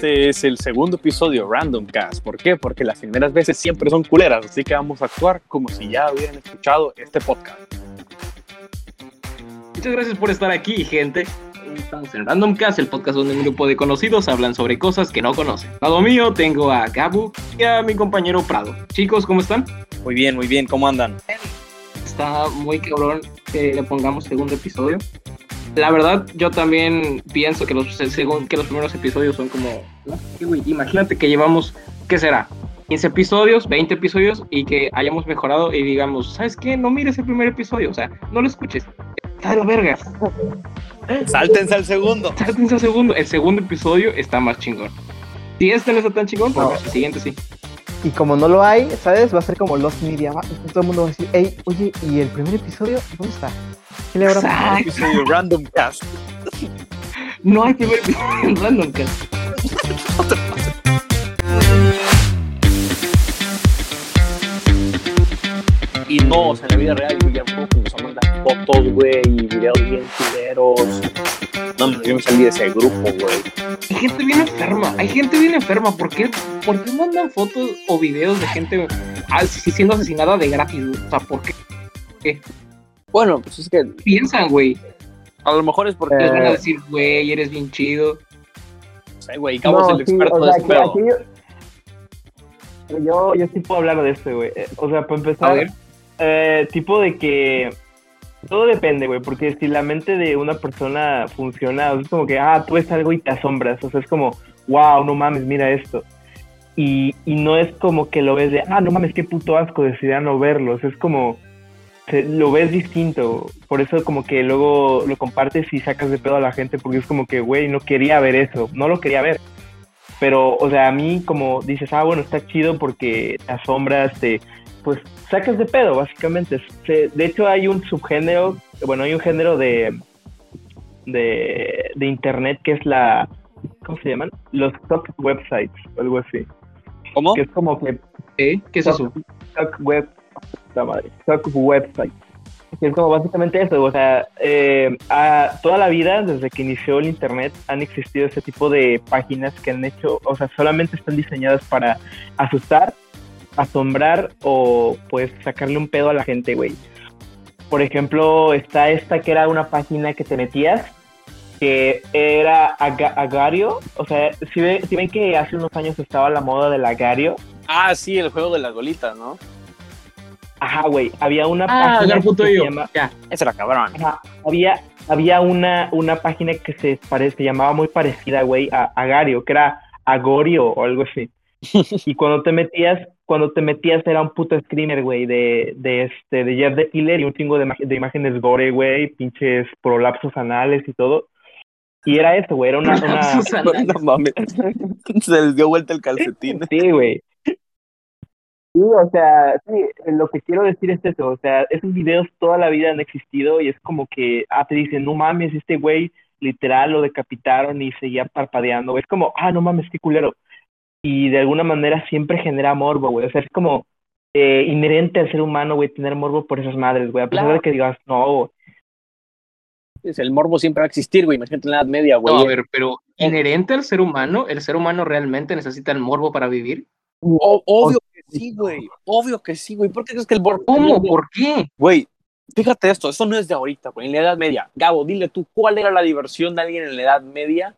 Este es el segundo episodio Random Cast. ¿Por qué? Porque las primeras veces siempre son culeras, así que vamos a actuar como si ya hubieran escuchado este podcast. Muchas gracias por estar aquí, gente. Estamos en Random Cast, el podcast donde un grupo de conocidos hablan sobre cosas que no conocen. Al lado mío tengo a Gabu y a mi compañero Prado. Chicos, ¿cómo están? Muy bien, muy bien, ¿cómo andan? Está muy cabrón que le pongamos segundo episodio. La verdad, yo también pienso que los, según, que los primeros episodios son como... Imagínate que llevamos, ¿qué será? 15 episodios, 20 episodios y que hayamos mejorado y digamos, ¿sabes qué? No mires el primer episodio, o sea, no lo escuches. Está de la verga. Sáltense al segundo. Sáltense al segundo. El segundo episodio está más chingón. Si este no está tan chingón, pues el siguiente sí. Y como no lo hay, ¿sabes? Va a ser como Lost Media. va- Todo el mundo va a decir, hey, oye, ¿y el primer episodio? ¿Dónde está? ¿Qué le habrá pasado? Exacto. Episodio Random Cast. No hay primer episodio en Random Cast. Y no, o sea, en la vida real, yo ya me empezó a mandar fotos, güey, y videos bien culeros. No, yo me salí de ese grupo, güey. Hay gente bien enferma. Hay gente bien enferma. ¿Por qué, por qué mandan fotos o videos de gente siendo asesinada de gratis? O sea, ¿por qué Bueno, pues es que piensan, güey? a lo mejor es porque, Les van a Eh. decir, güey, eres bien chido. no sé, güey, Cabo es el sí, experto o de sea, aquí yo, yo, yo sí puedo hablar de esto, güey. Eh, O sea, para empezar, A ver. Eh, tipo de que todo depende, güey, porque si la mente de una persona funciona, es como que, ah, tú ves algo y te asombras, o sea, es como, wow, no mames, mira esto. Y, no es como que lo ves de, ah, no mames, qué puto asco, decidí no verlo, es como, se- lo ves distinto, por eso como que luego lo compartes y sacas de pedo a la gente, porque es como que, güey, no quería ver eso, no lo quería ver. Pero, o sea, a mí como dices, ah, bueno, está chido porque te asombras, te, pues sacas de pedo, básicamente. Se- de hecho, hay un subgénero, bueno, hay un género de, de, de internet que es la, ¿cómo se llaman? Los talk websites, o algo así. ¿Cómo? Que es como que ¿Eh? ¿Qué es eso? talk web, la madre, talk website. Que es como básicamente eso, o sea, eh, a- toda la vida, desde que inició el internet, han existido ese tipo de páginas que han hecho, o sea, solamente están diseñadas para asustar, asombrar o pues sacarle un pedo a la gente, güey. Por ejemplo, está esta que era una página que te metías, que era aga- Agario, o sea, si, ve- si ven que hace unos años estaba la moda del Agario, Ah, sí, el juego de las bolitas, ¿no? Ajá, güey. Había una Ah, página que se llama- Ya. Ese era cabrón. ajá, había, había una, una página que se, pare- se llamaba muy parecida, güey, a Agario, que era Agorio o algo así. y cuando te metías, cuando te metías era un puto screamer, güey, de, de este, de Jeff the Killer y un chingo de, imágenes gore, güey, pinches prolapsos anales y todo. Y era eso, güey, era una, una... Prolapsos anales. No mames. Se les dio vuelta el calcetín. Sí, güey. Sí, o sea, sí, lo que quiero decir es eso, o sea, esos videos toda la vida han existido y es como que, ah, te dicen, no mames, este güey literal lo decapitaron y seguía parpadeando, es como, ah, no mames, qué culero. Y de alguna manera siempre genera morbo, güey, o sea, es como eh, inherente al ser humano, güey, tener morbo por esas madres, güey, a pesar Claro. de que digas, no, El morbo siempre va a existir, güey. Imagínate en la Edad Media, güey. No, a ver, pero inherente al ser humano, ¿el ser humano realmente necesita el morbo para vivir? O- obvio que sí, güey. Obvio que sí, güey. ¿Por qué crees que el morbo? ¿Cómo? ¿Por qué? Güey, fíjate esto. Esto no es de ahorita, güey. En la Edad Media. Gabo, dile tú, ¿cuál era la diversión de alguien en la Edad Media?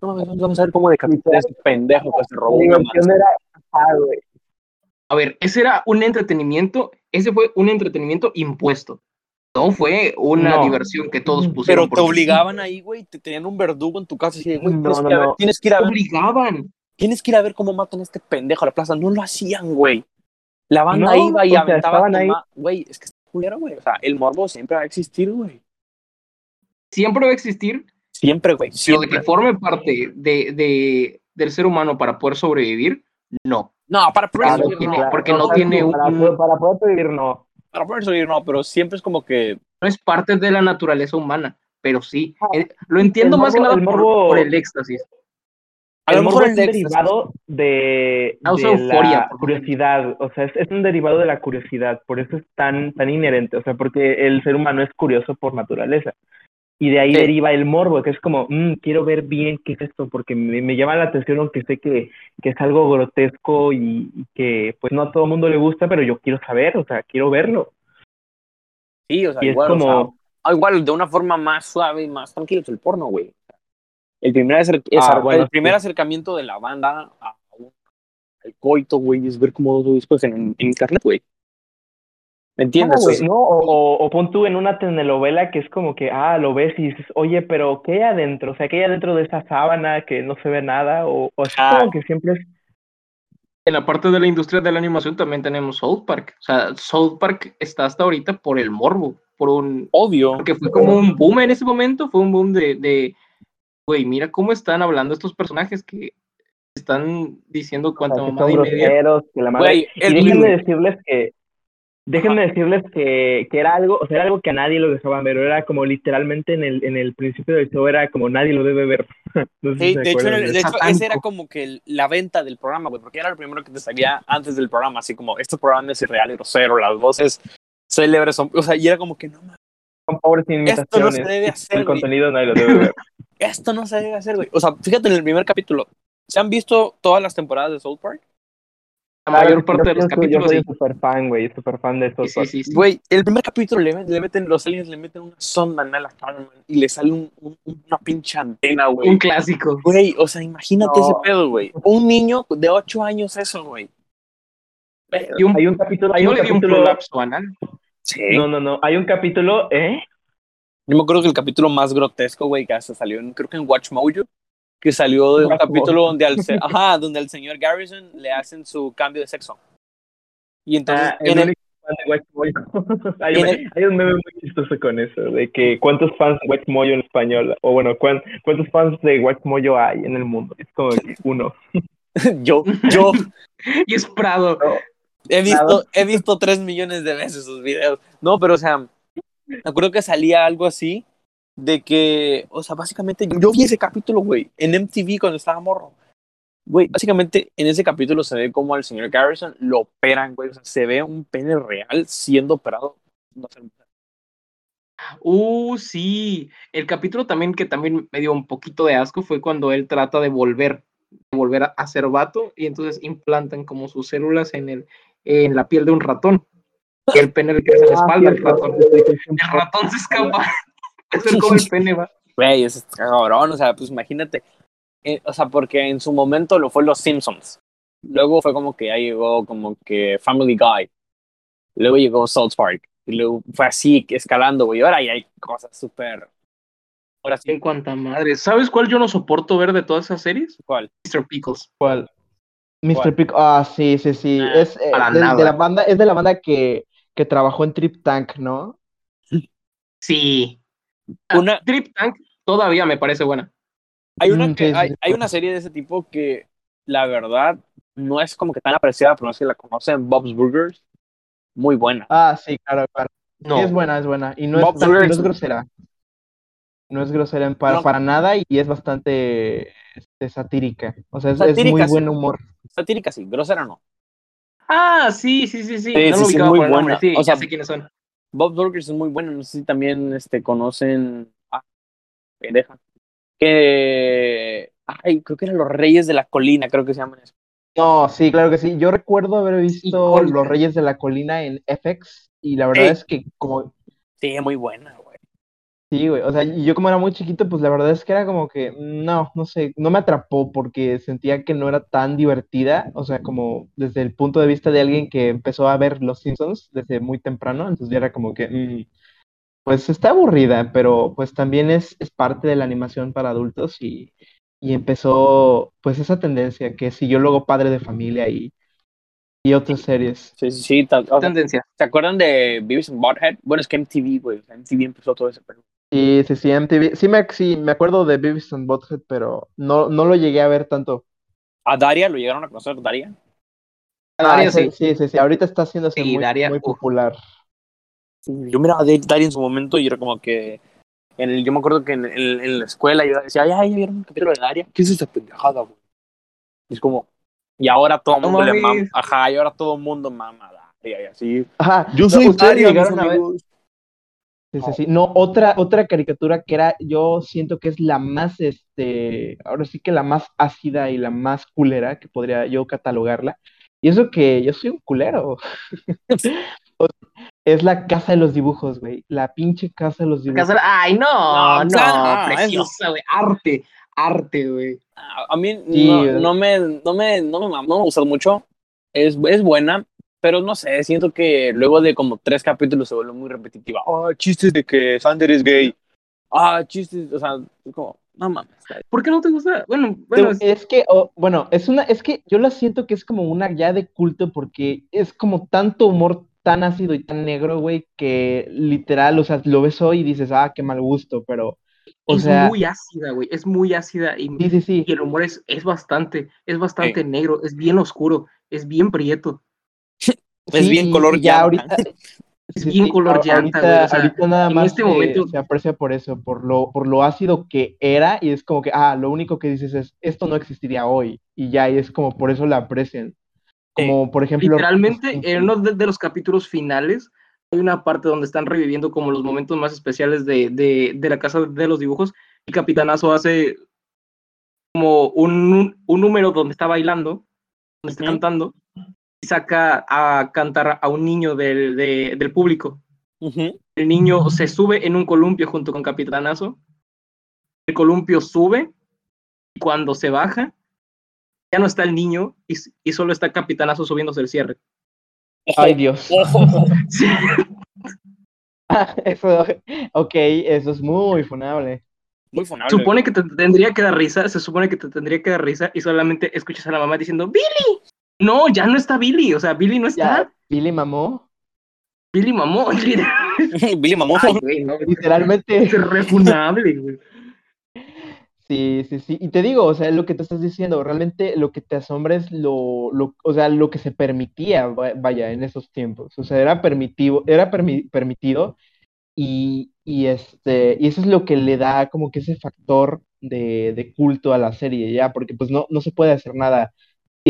No mames, vamos a ver cómo decapitar a ese pendejo que se robó una era, ah, güey. A ver, ese era un entretenimiento, ese fue un entretenimiento impuesto. No fue una No. diversión que todos pusieron. Pero te porque obligaban ahí, güey. Te tenían un verdugo en tu casa y güey, No, tienes, no, que ir a ver- no. tienes que ir a ver, obligaban. tienes que ir a ver cómo matan a este pendejo a la plaza. No lo hacían, güey. La banda No, iba y o sea, aventaba estaban ahí. Güey, es que está culero, güey. O sea, el morbo siempre va a existir, güey. Siempre va a existir, Siempre, güey. pero de Siempre. que forme parte de, de- del ser humano para poder sobrevivir, no. No, para poder Claro, sobrevivir, no. porque no tiene un- para, poder- para poder vivir, no. Para poder sobrevivir, no, pero siempre es como que. No es parte de la naturaleza humana, pero sí. Ah, Eh, lo entiendo el más que nada el por- morbo- por, el éxtasis. A lo mejor es derivado de, euforia, la curiosidad, o sea, es, es un derivado de la curiosidad, por eso es tan, tan inherente, o sea, porque el ser humano es curioso por naturaleza. Y de ahí Sí. deriva el morbo, que es como, "Mm, quiero ver bien qué es esto, porque me, me llama la atención, aunque sé que, que es algo grotesco y, y que pues no a todo el mundo le gusta, pero yo quiero saber, o sea, quiero verlo. Sí, o sea, Y es igual, o sea, como, ah, igual de una forma más suave y más tranquila es el porno, güey. El primer, acer- Ah, bueno, el primer sí. acercamiento de la banda a al coito, güey, es ver como dos discos en, en internet, güey. ¿Me entiendes? No, O sea, no, o, o- o pon tú en una telenovela que es como que, ah, lo ves y dices, oye, pero ¿qué hay adentro? O sea, ¿qué hay adentro de esa sábana que no se ve nada? O, o así Ah. como que siempre es, En la parte de la industria de la animación también tenemos South Park. O sea, South Park está hasta ahorita por el morbo, por un... obvio. Porque fue como un boom en ese momento, fue un boom de, de, güey, mira cómo están hablando estos personajes que están diciendo o sea, cuánta que mamada son y media. que la madre... Güey, Y déjenme decirles que, déjenme decirles que, que era algo, o sea, era algo que a nadie lo dejaban ver, era como literalmente en el, en el principio del show era como nadie lo debe ver. No sé si Sí, se de hecho, de hecho, ese era como que el- la venta del programa, güey, porque era lo primero que te salía antes del programa, así como, este programa es irreal y grosero, las voces célebres son, o sea, y era como que, no mames, Son pobres Esto imitaciones. no se debe hacer, El güey. contenido nadie lo debe ver. esto no se debe hacer, güey. O sea, fíjate en el primer capítulo, ¿se han visto todas las temporadas de South Park? La mayor parte yo de los soy- capítulos, Yo soy sí. un super fan, güey, super fan de estos Sí, sí, sí. Güey, el primer capítulo le, le meten, los aliens le meten una sonda en la Carmen y le sale un- un- una pinche antena, güey. Un clásico. Güey, o sea, imagínate No. ese pedo, güey. Un niño de 8 años eso, güey. Y un, Hay un capítulo, hay no un le dio un capítulo. prolapso anal. Sí. No, no, no. Hay un capítulo, ¿eh? Yo me acuerdo que el capítulo más grotesco, güey, que hasta salió, en, creo que en Watch Mojo, que salió de un capítulo donde al, se- ajá, donde al señor Garrison le hacen su cambio de sexo. Y entonces, Ah, en el, hay, un, el- hay un meme muy chistoso con eso, de que cuántos fans de Moyo en español, o bueno, cuán- cuántos fans de Wax Moyo hay en el mundo. Es como que uno. yo, yo Y es Prado. he visto, he visto 3 millones de veces sus videos. No, pero o sea, me acuerdo que salía algo así de que, o sea, básicamente yo, yo vi ese capítulo, güey, en MTV cuando estaba morro. Güey, básicamente en ese capítulo se ve como al señor Garrison lo operan, güey, o sea, se ve un pene real siendo operado. No sé, Uh, sí. El capítulo también que también me dio un poquito de asco fue cuando él trata de volver, de volver a, a ser vato y entonces implantan como sus células en el en la piel de un ratón. El pene le crece en la Ah, espalda al cierto. ratón. El ratón se escapa. Es el como el pene va. Güey, es cabrón, o sea, pues imagínate. Eh, o sea, porque en su momento lo fue Los Simpsons. Luego fue como que ya llegó como que Family Guy. Luego llegó South Park. Y luego fue así, escalando, güey. Ahora ya hay cosas súper... Ahora En sí, cuanta madre. ¿Sabes cuál yo no soporto ver de todas esas series? ¿cuál? Mr. Pickles. ¿Cuál? Mr. ¿Cuál? Pick. Ah, sí, sí, sí. Es, eh, para de, de la banda, es de la banda que, que trabajó en Trip Tank, ¿no? Sí. Ah, Una- Trip Tank todavía me parece buena. Hay una, Mm, que, hay, hay una serie de ese tipo que, la verdad, no es como que tan apreciada, pero no sé si la conocen, Bob's Burgers. Muy buena. Ah, sí, claro, claro. No. Sí, es buena, es buena. Y no, es, tan- y no Burgers. es grosera. No es grosera en- para, No. para nada y es bastante este, satírica. O sea, es, es Satírica, muy sí. buen humor. Satírica sí, grosera no. Ah, sí, sí, sí, sí. Sí, no sí, lo ubicaba muy por el nombre. buena. Sí, O sea, ya sé quiénes son. Bob's Burgers es muy bueno. No sé si también este, conocen. Ah, pendeja. Que. Ay, creo que eran los Reyes de la Colina, creo que se llaman eso. No, sí, claro que sí. Yo recuerdo haber visto. Los Reyes de la Colina en FX y la verdad Ey. es que como Sí, muy buena, güey. Sí, güey. O sea, y yo como era muy chiquito, pues la verdad es que era como que, no, no sé, no me atrapó porque sentía que no era tan divertida. O sea, como desde el punto de vista de alguien que empezó a ver Los Simpsons desde muy temprano, entonces ya era como que, mm, pues está aburrida, pero pues también es, es parte de la animación para adultos y, y empezó pues esa tendencia que siguió luego Padre de Familia y, y otras series. Sí, sí, sí. Tendencia. ¿Se acuerdan de Beavis and Butthead? Bueno, es que MTV, güey. MTV empezó todo ese pedo. Sí, sí, sí, MTV. Sí me, sí, me acuerdo de Beavis and Butthead, pero no, no lo llegué a ver tanto. ¿A Daria lo llegaron a conocer, Daria? Ah, Daria, ese- sí. sí, sí, sí. Ahorita está haciéndose Sí, muy, Daria, muy popular. Yo miraba a Daria en su momento y era como que. En el, yo me acuerdo que en, en- en la escuela yo decía, ay, ay, ¿vieron un capítulo de Daria? ¿Qué es esa pendejada, güey? Y es como. Y ahora todo el mundo le mama. Ajá, y ahora todo el mundo mama a Daria y así. Ajá, Yo soy Daria, llegaron a ver. Sí, sí, sí. No, otra, otra caricatura que era, yo siento que es la más, este, ahora sí que la más ácida y la más culera que podría yo catalogarla. Y eso que yo soy un culero. es la casa de los dibujos, güey. La pinche casa de los dibujos. Casa- Ay, no, No, no, preciosa, güey. Arte, arte, güey. A a mí Sí, no, no me, no, me, no, me, no me gusta mucho. Es, es buena, pero no sé, siento que luego de como tres capítulos se vuelve muy repetitiva. Ah, chistes de que Sander es gay. Ah, chistes, o sea, como, no mames. ¿Por qué no te gusta? Bueno, bueno, es- Es que, oh, bueno, es una, es que yo la siento que es como una ya de culto porque es como tanto humor tan ácido y tan negro, güey, que literal, o sea, lo ves hoy y dices, ah, qué mal gusto, pero, o es sea, muy ácida, güey. Es muy ácida y, sí, sí, sí. y el humor es, es bastante, es bastante negro, es bien oscuro, es bien prieto. Es Sí, bien color ya llanta. ahorita. Es bien sí, color llanta, ahorita, güey, o sea, ahorita nada en más este se, momento- se aprecia por eso, por lo, por lo ácido que era, y es como que, ah, lo único que dices es, esto no existiría hoy, y ya, y es como por eso la aprecian. Como, por ejemplo, Literalmente, en uno de, de los capítulos finales, hay una parte donde están reviviendo como los momentos más especiales de, de, de la casa de los dibujos, y Capitanazo hace como un, un número donde está bailando, donde está cantando, saca a cantar a un niño del, de- del público. El niño se sube en un columpio junto con Capitanazo. El columpio sube y cuando se baja, ya no está el niño y, y solo está Capitanazo subiéndose el cierre. Ay, Dios. Sí. Eso, ok, eso es muy funable. Muy funable. Supone que te tendría que dar risa, se supone que te tendría que dar risa y solamente escuchas a la mamá diciendo ¡Billy! No, ya no está Billy, o sea, Billy no está. Ya, Billy mamó. Billy mamó. Billy mamó. Ay, güey, no, Literalmente. es refunable, güey. Sí, sí, sí. Y te digo, o sea, lo que te estás diciendo, realmente lo que te asombra es lo, lo, o sea, lo que se permitía, va- vaya, en esos tiempos. O sea, era permitivo, era permi- permitido y, y este, y eso es lo que le da como que ese factor de, de culto a la serie, ya, porque pues no, no se puede hacer nada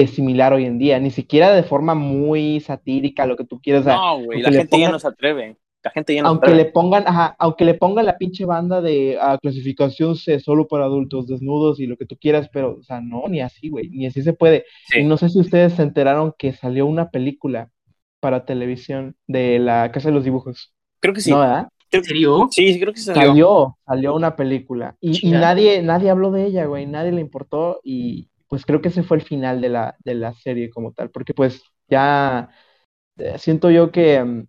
eh, similar hoy en día, ni siquiera de forma muy satírica, lo que tú quieras. o sea, No, güey, aunque la le gente ya pongan- no se atreve. La gente ya no se aunque le pongan, ajá, aunque le pongan la pinche banda de ah, clasificación C solo para adultos, desnudos y lo que tú quieras, pero, o sea, no, ni así, güey, ni así se puede. Sí. Y no sé si ustedes se enteraron que salió una película para televisión de la Casa de los Dibujos. Creo que sí. ¿No, verdad? ¿En serio? Sí, sí, creo que sí salió. Salió, salió una película. Y, y nadie, nadie habló de ella, güey, nadie le importó y pues creo que ese fue el final de la, de la serie como tal, porque pues ya eh, siento yo que, mm,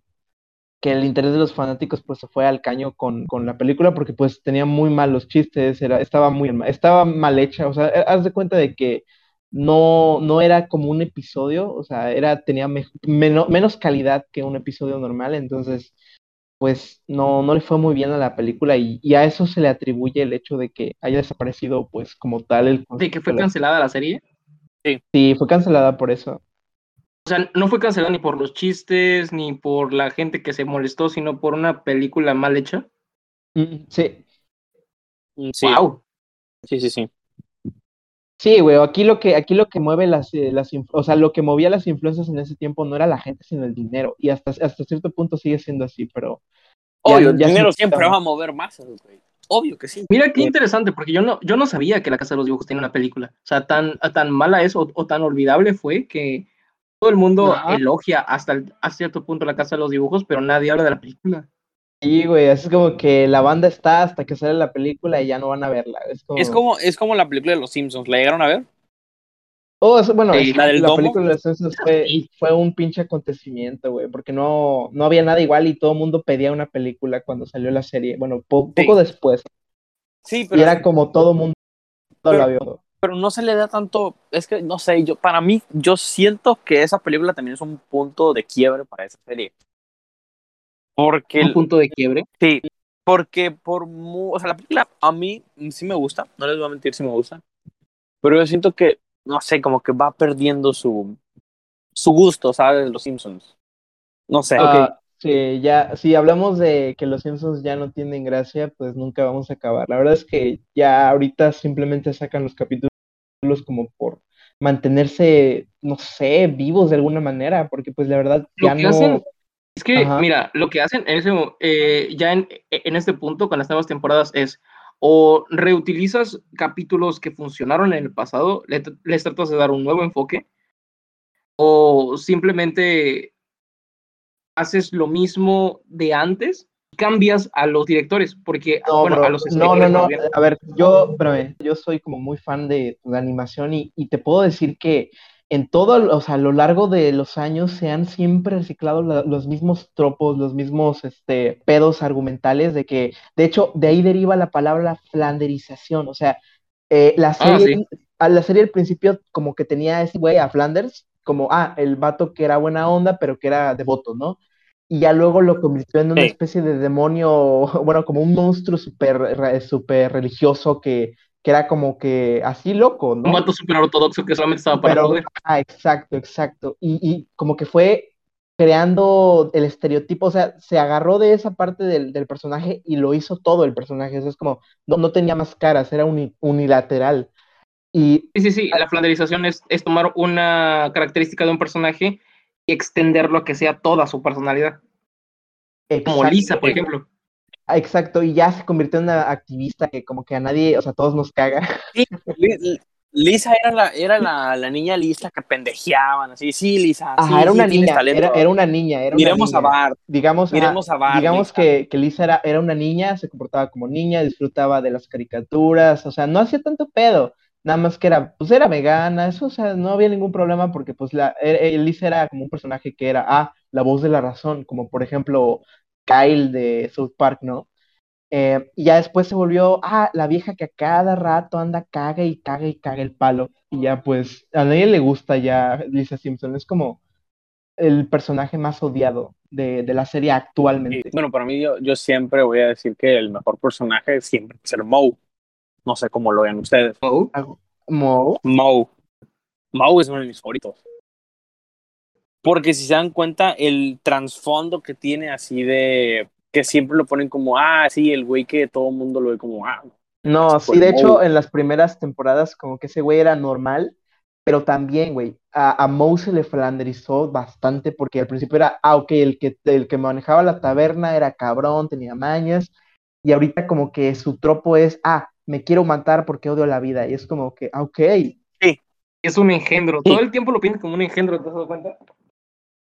que el interés de los fanáticos pues se fue al caño con, con la película porque pues tenía muy malos chistes, era, estaba muy estaba mal hecha, o sea, eh, haz de cuenta de que no, no era como un episodio, o sea, era, tenía me- meno- menos calidad que un episodio normal, entonces pues no, no le fue muy bien a la película y, y a eso se le atribuye el hecho de que haya desaparecido pues como tal el ¿De que fue cancelada la serie? Sí, fue cancelada por eso. O sea, no fue cancelada ni por los chistes, ni por la gente que se molestó, sino por una película mal hecha. Mm, Sí, Mm, Sí, ¡Wow! sí, sí, sí. Sí, güey, aquí lo que, aquí lo que mueve las, eh, las, o sea, lo que movía las influencias en ese tiempo no era la gente, sino el dinero. Y hasta, hasta cierto punto sigue siendo así, pero ya- Obvio, el ya dinero siempre va a mover masas, güey. Obvio que sí. Mira qué Sí. interesante, porque yo no, yo no sabía que La Casa de los Dibujos tenía una película. O sea, tan, tan mala es o, o tan olvidable fue que todo el mundo elogia hasta, el- hasta cierto punto La Casa de los Dibujos, pero nadie habla de la película. Sí, güey, es como que la banda está hasta que sale la película y ya no van a verla. Es como, Es como, es como la película de los Simpsons. ¿La llegaron a ver? Oh, bueno, Sí, la del la película de los Simpsons fue, fue un pinche acontecimiento, güey, porque no, no había nada igual y todo el mundo pedía una película cuando salió la serie. Bueno, po- Sí. poco después. Sí, Y pero, era como todo mundo la vio. pero no se le da tanto. Es que no sé, yo para mí, yo siento que esa película también es un punto de quiebre para esa serie. Porque, Un punto de quiebre. sí, porque por mu- o sea, la película a mí sí me gusta, no les voy a mentir, sí me gusta. Pero yo siento que, no sé, como que va perdiendo su, su gusto, ¿sabes? Los Simpsons. No sé. Ah, sí, ya, si hablamos de que los Simpsons ya no tienen gracia, pues nunca vamos a acabar. La verdad es que ya ahorita simplemente sacan los capítulos como por mantenerse, no sé, vivos de alguna manera, porque pues la verdad Lo ya que no. hacen- Es que, Ajá. mira, lo que hacen en ese, eh, ya en, en este punto con las nuevas temporadas es o reutilizas capítulos que funcionaron en el pasado, le les tratas de dar un nuevo enfoque, o simplemente haces lo mismo de antes y cambias a los directores, porque, No, bueno, bro, a los no, no, no. A ver, yo, espérame, yo soy como muy fan de la animación y, y te puedo decir que en todo, o sea, a lo largo de los años se han siempre reciclado la- los mismos tropos, los mismos este, pedos argumentales de que, de hecho, de ahí deriva la palabra flanderización. O sea, eh, la Ah, a la serie al principio como que tenía ese güey, a Flanders, como, ah, el vato que era buena onda, pero que era devoto, ¿no? Y ya luego lo convirtió en una especie de demonio, bueno, como un monstruo súper súper religioso que, que era como que así loco, Un ¿no? vato súper ortodoxo que solamente estaba para Pero, joder. ah, exacto, exacto. Y, y como que fue creando el estereotipo, o sea, se agarró de esa parte del, del personaje y lo hizo todo el personaje. O sea, es como, no, no tenía más caras, era uni- unilateral. Y Sí, sí, sí, la flanderización es, es tomar una característica de un personaje y extenderlo a que sea toda su personalidad, como Lisa, por ejemplo. Ah, exacto, y ya se convirtió en una activista que como que a nadie, o sea, a todos nos caga. Li- Lisa era la, era la, la niña lista que pendejeaban, así, sí, Lisa, sí, Ajá, era sí, una niña, era, era una niña, era una Miremos a. Bart, digamos, miremos ah, a Bart, digamos Lisa. que, que Lisa era, era una niña, se comportaba como niña, disfrutaba de las caricaturas, o sea, no hacía tanto pedo, nada más que era, pues era vegana, eso, o sea, no había ningún problema porque pues la, eh, eh, Lisa era como un personaje que era, ah, la voz de la razón, como por ejemplo Kyle de South Park, ¿no? Eh, y ya después se volvió, ah, la vieja que a cada rato anda caga y caga y caga el palo, y ya pues a nadie le gusta ya Lisa Simpson, es como el personaje más odiado de, de la serie Y, actualmente. bueno, para mí yo, yo siempre voy a decir que el mejor personaje siempre es ser Moe. No sé cómo lo vean ustedes. Oh, Mo, Moe. Moe es uno de mis favoritos. Porque si se dan cuenta, el trasfondo que tiene así de que siempre lo ponen como, ah, sí, el güey que todo el mundo lo ve como, ah, no, sí, de hecho, en las primeras temporadas como que ese güey era normal, pero también, güey, a, a Moe se le flanderizó bastante porque al principio era, ah, ok, el que, el que manejaba la taberna era cabrón, tenía mañas, y ahorita como que su tropo es, ah, me quiero matar porque odio la vida, y es como que, ah, ok, es un engendro. Sí. Todo el tiempo lo piensas como un engendro, ¿te has dado cuenta?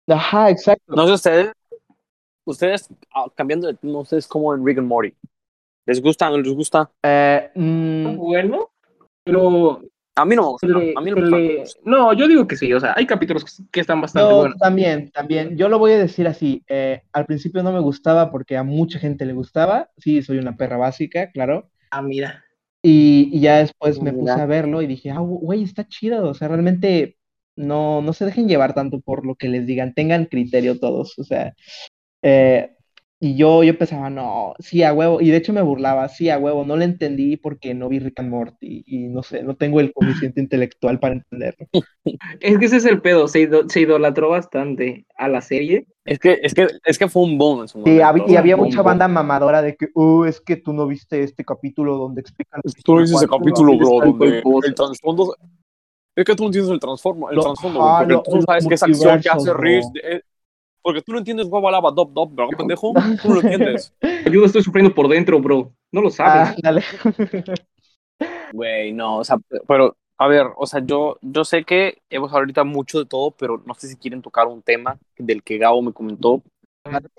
Ajá, exacto. no sé ustedes, ustedes, ah, cambiando de tema, ustedes como en Rick and Morty. ¿Les gusta o no les gusta? Eh, mm, Bueno, pero A mí no me gusta. se le- a mí no me le- gusta. no, yo digo que sí, o sea, hay capítulos que, están bastante No, buenos. también, también. Yo lo voy a decir así. eh, al principio no me gustaba porque a mucha gente le gustaba. Sí, soy una perra básica, claro. Ah, mira. Y, y ya después me puse a verlo y dije, ah, güey, está chido. O sea, realmente no, no se dejen llevar tanto por lo que les digan. Tengan criterio todos. O sea, eh, y yo, yo pensaba, no, sí, a huevo. Y de hecho me burlaba, sí, a huevo. No lo entendí porque no vi Rick and Morty. Y no sé, no tengo el coeficiente intelectual para entenderlo. Es que ese es el pedo, se, ido- se idolatró bastante a la serie. Es que, es que, es que fue un boom en su Sí, momento. hab- y había mucha boom. banda mamadora de que, uh, es que tú no viste este capítulo donde explican. Tú no dices ese capítulo, bro, donde el trasfondo. Es que tú no entiendes el transformo, el trasfondo, güey, porque lo- tú sabes que esa acción que hace bro. eh, porque tú no entiendes guapa lava dop dop, bro, ¿qué pendejo? Tú no lo entiendes. Ayuda, estoy sufriendo por dentro, bro. No lo sabes. Ah, dale. Güey, no, o sea, pero, a ver, o sea, yo, yo sé que hemos hablado ahorita mucho de todo, pero no sé si quieren tocar un tema del que Gabo me comentó,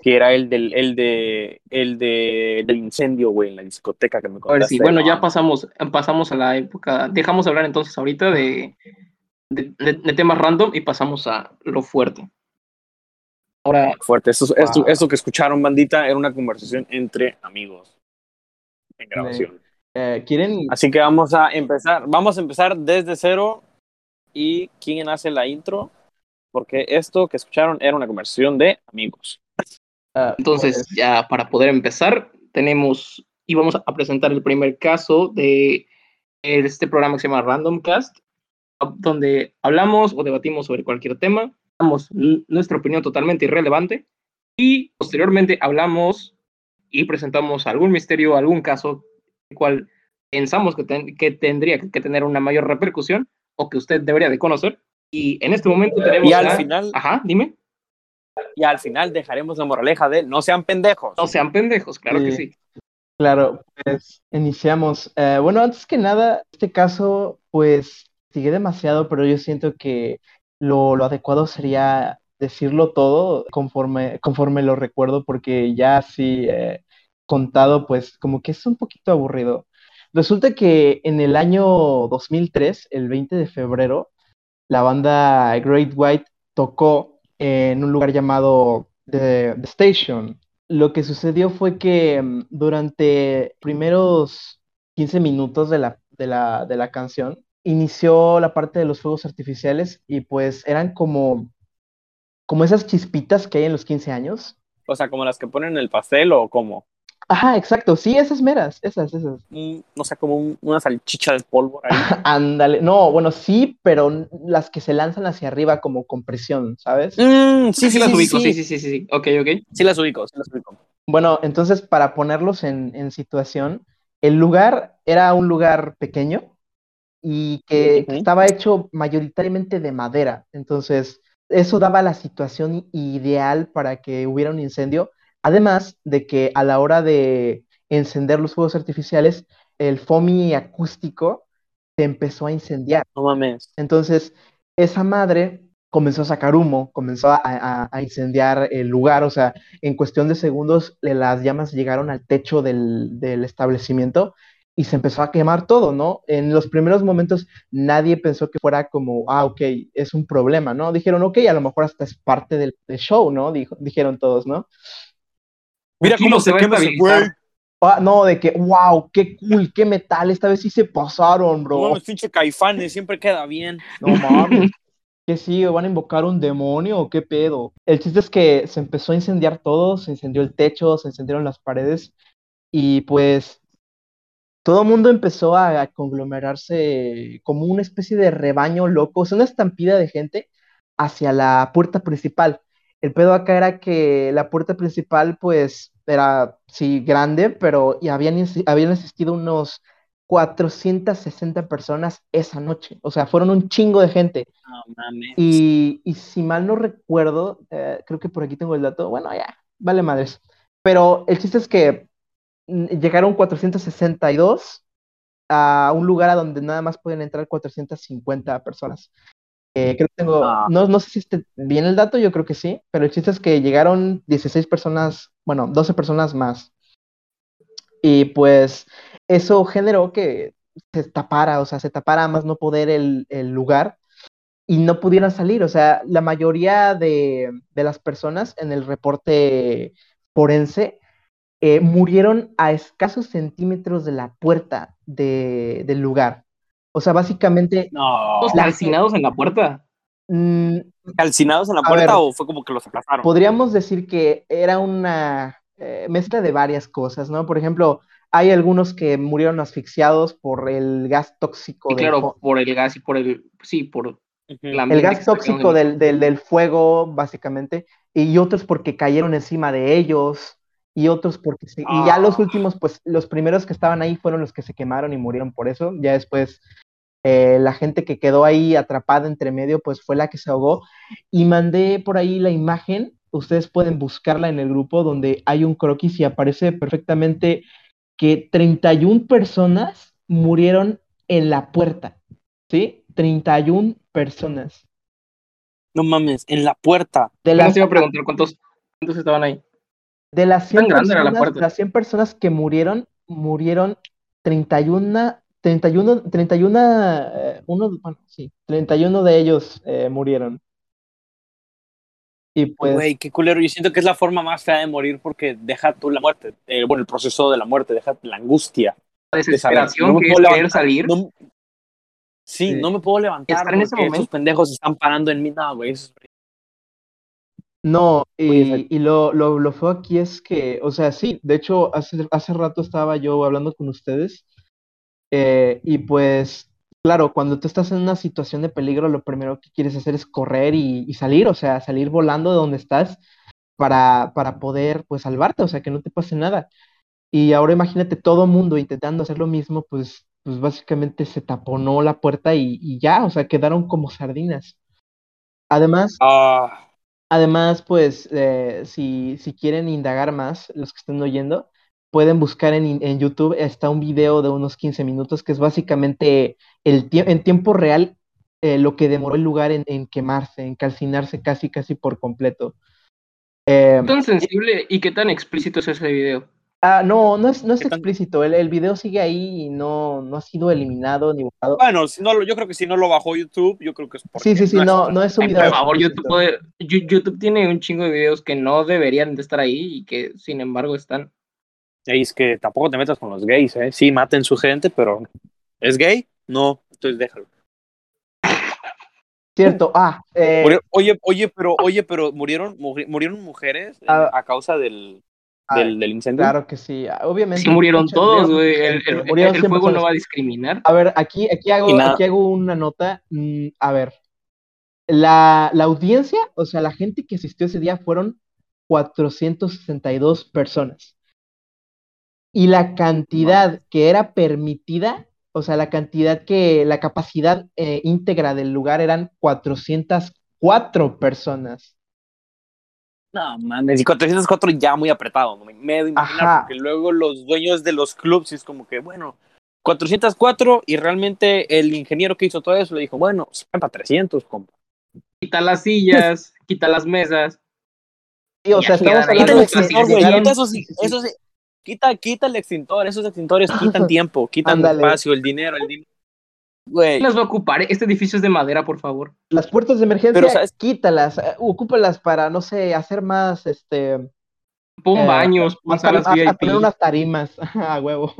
que era el del, el de, el de, del incendio, güey, en la discoteca que me A ver, contaste. sí, bueno, ya pasamos, pasamos a la época. Dejamos hablar entonces ahorita de, de, de- de temas random y pasamos a lo fuerte. Ahora, Fuerte, eso, esto, Wow. esto que escucharon, bandita, era una conversación entre amigos en grabación. Eh, ¿Quieren? Así que vamos a empezar, vamos a empezar desde cero y quién hace la intro, porque esto que escucharon era una conversación de amigos. Ah, entonces, pues, ya para poder empezar, tenemos y vamos a presentar el primer caso de este programa que se llama Random Cast, donde hablamos o debatimos sobre cualquier tema, damos nuestra opinión totalmente irrelevante y posteriormente hablamos y presentamos algún misterio, algún caso, el cual pensamos que, ten- que tendría que tener una mayor repercusión o que usted debería de conocer. Y en este momento tenemos Y al final, Ajá, dime. Y al final dejaremos la moraleja de no sean pendejos. No sean pendejos, claro que Sí. sí. Claro, pues iniciamos. Eh, bueno, antes que nada, este caso, pues sigue demasiado, pero yo siento que lo, lo adecuado sería decirlo todo conforme, conforme lo recuerdo, porque ya así eh, contado, pues como que es un poquito aburrido. Resulta que en el año 2003, el 20 de febrero, la banda Great White tocó en un lugar llamado The, Station. Lo que sucedió fue que mm, durante primeros 15 minutos de la, de la, de la canción inició la parte de los fuegos artificiales y pues eran como, como esas chispitas que hay en los 15 años. O sea, como las que ponen en el pastel o como, Ajá, exacto, sí, esas meras, esas, esas. no sé, como un- una salchicha de polvo ahí. Ándale, no, bueno, sí, pero las que se lanzan hacia arriba como con presión, ¿sabes? Mm, Sí, sí, sí, las sí, ubico, sí, sí, sí, sí, sí. Ok, ok. Sí las ubico, sí las ubico. Bueno, entonces para ponerlos en, en situación, el lugar era un lugar pequeño y que, estaba hecho mayoritariamente de madera. Entonces, eso daba la situación ideal para que hubiera un incendio. Además de que a la hora de encender los fuegos artificiales, el foamy acústico se empezó a incendiar. No mames. Entonces, esa madre comenzó a sacar humo, comenzó a, a- a incendiar el lugar, o sea, en cuestión de segundos las llamas llegaron al techo del, del establecimiento y se empezó a quemar todo, ¿no? En los primeros momentos nadie pensó que fuera como, ah, ok, es un problema, ¿no? Dijeron, ok, a lo mejor hasta es parte del, del show, ¿no? Dijo- dijeron todos, ¿no? Mira cómo se quema ese güey. Ah, no, de que, wow, qué cool, qué metal, esta vez sí se pasaron, No bro. mames, pinche caifanes, siempre queda bien. No mames. ¿Qué sigue? ¿Van a invocar un demonio o qué pedo? El chiste es que se empezó a incendiar todo, se incendió el techo, se incendiaron las paredes y pues todo el mundo empezó a, a conglomerarse como una especie de rebaño loco, o sea, una estampida de gente hacia la puerta principal. El pedo acá era que la puerta principal pues era, sí, grande, pero y habían, habían asistido unos 460 personas esa noche, o sea, fueron un chingo de gente. No mames. Y, y si mal no recuerdo, eh, creo que por aquí tengo el dato, bueno, ya, vale madres. Pero el chiste es que mm, llegaron 462 a un lugar a donde nada más pueden entrar 450 personas. Eh, creo que tengo, Ah. no, no sé si esté bien el dato, yo creo que sí, pero el chiste es que llegaron 16 personas, bueno, 12 personas más. Y pues eso generó que se tapara, o sea, se tapara más no poder el, el lugar y no pudieran salir. O sea, la mayoría de, de las personas en el reporte forense eh, murieron a escasos centímetros de la puerta de- del lugar. O sea, básicamente, No. La- calcinados en la puerta. mm, ¿Calcinados en la puerta ver. o fue como que los aplazaron? podríamos decir que era una eh, mezcla de varias cosas, ¿no? Por ejemplo, hay algunos que murieron asfixiados por el gas tóxico claro, por el gas y por el. Sí, por el gas tóxico del, del, del fuego, básicamente, y otros porque cayeron encima de ellos, y otros porque se- y ya los Ah. últimos, pues los primeros que estaban ahí fueron los que se quemaron y murieron por eso, ya después eh, la gente que quedó ahí atrapada entre medio, pues fue la que se ahogó, y mandé por ahí la imagen, ustedes pueden buscarla en el grupo donde hay un croquis y aparece perfectamente que 31 personas murieron en la puerta, ¿sí? 31 personas. No mames, en la puerta. De las, te iba a preguntar cuántos, cuántos estaban ahí. de las 100 Tan grande era la personas, las 100 personas que murieron, murieron 31, 31, 31, eh, uno, bueno, sí, 31 de ellos eh, murieron. Y pues, Güey, qué culero. Yo siento que es la forma más fea de morir porque deja tú la muerte. eh, bueno, el proceso de la muerte, deja la angustia. La de desesperación no que es puedo querer levantar, salir. no- sí, Sí. no me puedo levantar Estar en ese momento. esos pendejos están parando en mí. No, güey. eso es- No, y, y lo, lo, lo feo aquí es que, o sea, sí, de hecho, hace, hace rato estaba yo hablando con ustedes eh, y pues, claro, cuando tú estás en una situación de peligro, lo primero que quieres hacer es correr y, y salir, o sea, salir volando de donde estás para, para poder, pues, salvarte, o sea, que no te pase nada. Y ahora imagínate todo mundo intentando hacer lo mismo, pues, pues básicamente se taponó la puerta y, y ya, o sea, quedaron como sardinas. Además, Ah, Además, pues, eh, si, si quieren indagar más, los que estén oyendo, pueden buscar en, en YouTube, está un video de unos 15 minutos que es básicamente el tie- en tiempo real eh, lo que demoró el lugar en, en quemarse, en calcinarse casi, casi por completo. Eh, ¿Qué tan sensible y qué tan explícito es ese video? ah, no, no es, no es ¿Qué tan- explícito, el, el video sigue ahí y no, no ha sido eliminado ni borrado. Bueno, si no, lo- yo creo que si no lo bajó YouTube, yo creo que es porque Sí, sí, sí, no, no es un Ay, video por favor, YouTube, YouTube tiene un chingo de videos que no deberían de estar ahí y que sin embargo están. Es que tampoco te metas con los gays, ¿eh? Sí, maten su gente, pero ¿es gay? No, entonces déjalo. Cierto, ah, eh, Oye, oye, pero, oye, pero murieron, muri- murieron mujeres eh, Ah. a causa del, Ah, del, del incendio. claro que sí, ah, obviamente. Sí murieron todos, güey. El, gente, el- murieron el 100 fuego no va a discriminar. A ver, aquí, aquí, hago, aquí hago una nota. mm, a ver, la, la audiencia, o sea, la gente que asistió ese día fueron 462 personas. Y la cantidad que era permitida, o sea, la cantidad que, la capacidad eh, íntegra del lugar eran 404 personas. No, mames, y 404 ya muy apretado, no me me he de imaginar, Ajá. porque luego los dueños de los clubs es como que, bueno, 404 y realmente el ingeniero que hizo todo eso le dijo, bueno, se van para 300, compa. Quita las sillas, quita las mesas. Sí, o Y sea, estamos hablando de quita esos, esos- quita, quita el extintor, esos extintores quitan tiempo, quitan Ándale. espacio, el dinero, el dinero. Güey, ¿Quién las va a ocupar? Este edificio es de madera, por favor. Las puertas de emergencia, Pero, ¿sabes? quítalas, eh, ocúpalas para, no sé, hacer más, este, Pon Eh, baños, pon salas a- poner unas tarimas, a huevo.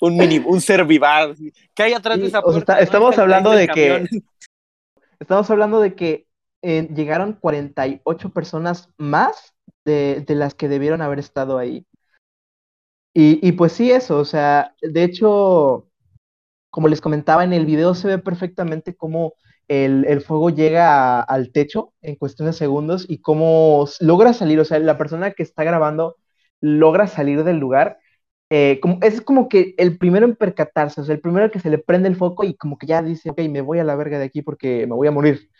un mini, un servivar. ¿Qué hay atrás Sí, de esa o sea, puerta? está- estamos el hablando de que-? Estamos hablando de que eh, llegaron 48 personas más de, las que debieron haber estado ahí. Y, y pues sí, eso, o sea, de hecho, como les comentaba en el video, se ve perfectamente cómo el, el fuego llega al techo en cuestión de segundos y cómo logra salir, o sea, la persona que está grabando logra salir del lugar. eh, como, es como que el primero en percatarse, o sea, el primero que se le prende el foco y como que ya dice, ok, me voy a la verga de aquí porque me voy a morir.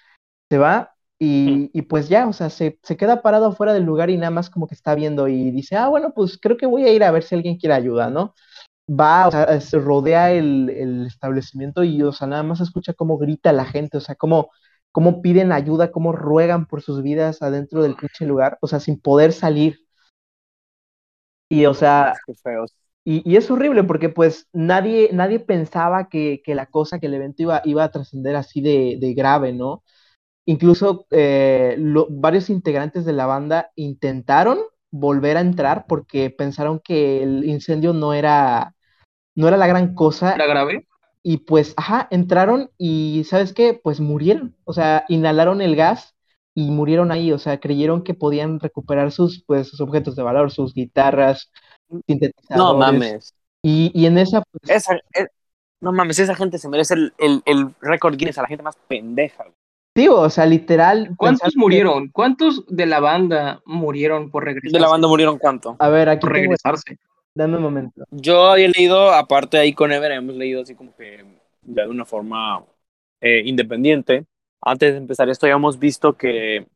Se va y, y pues ya, o sea, se, se queda parado afuera del lugar y nada más como que está viendo y dice, ah, bueno, pues creo que voy a ir a ver si alguien quiere ayuda, ¿no? Va, o sea, se rodea el, el establecimiento y, o sea, nada más escucha cómo grita la gente, o sea, cómo, cómo piden ayuda, cómo ruegan por sus vidas adentro del pinche lugar, o sea, sin poder salir. Y, o sea, y, y es horrible porque pues nadie, nadie pensaba que, que la cosa, que el evento iba, iba a trascender así de, de grave, ¿no? Incluso eh, lo- varios integrantes de la banda intentaron volver a entrar porque pensaron que el incendio no era, no era la gran cosa ¿Era grave? y pues, ajá, entraron y ¿sabes qué? Pues murieron, o sea, inhalaron el gas y murieron ahí, o sea, creyeron que podían recuperar sus, pues, sus objetos de valor, sus guitarras, No sintetizadores. mames. Y, y en esa, pues, Esa, eh, no mames, esa gente se merece el, el, el récord Guinness a la gente más pendeja. güey. Sí, o sea, literal. ¿Cuántos que- murieron? ¿Cuántos de la banda murieron por regresarse? De la banda murieron cuánto. A ver, aquí Por tengo, regresarse. dame un momento. Yo había leído, aparte ahí con Ever, hemos leído así como que de una forma eh, independiente. Antes de empezar esto, habíamos visto que,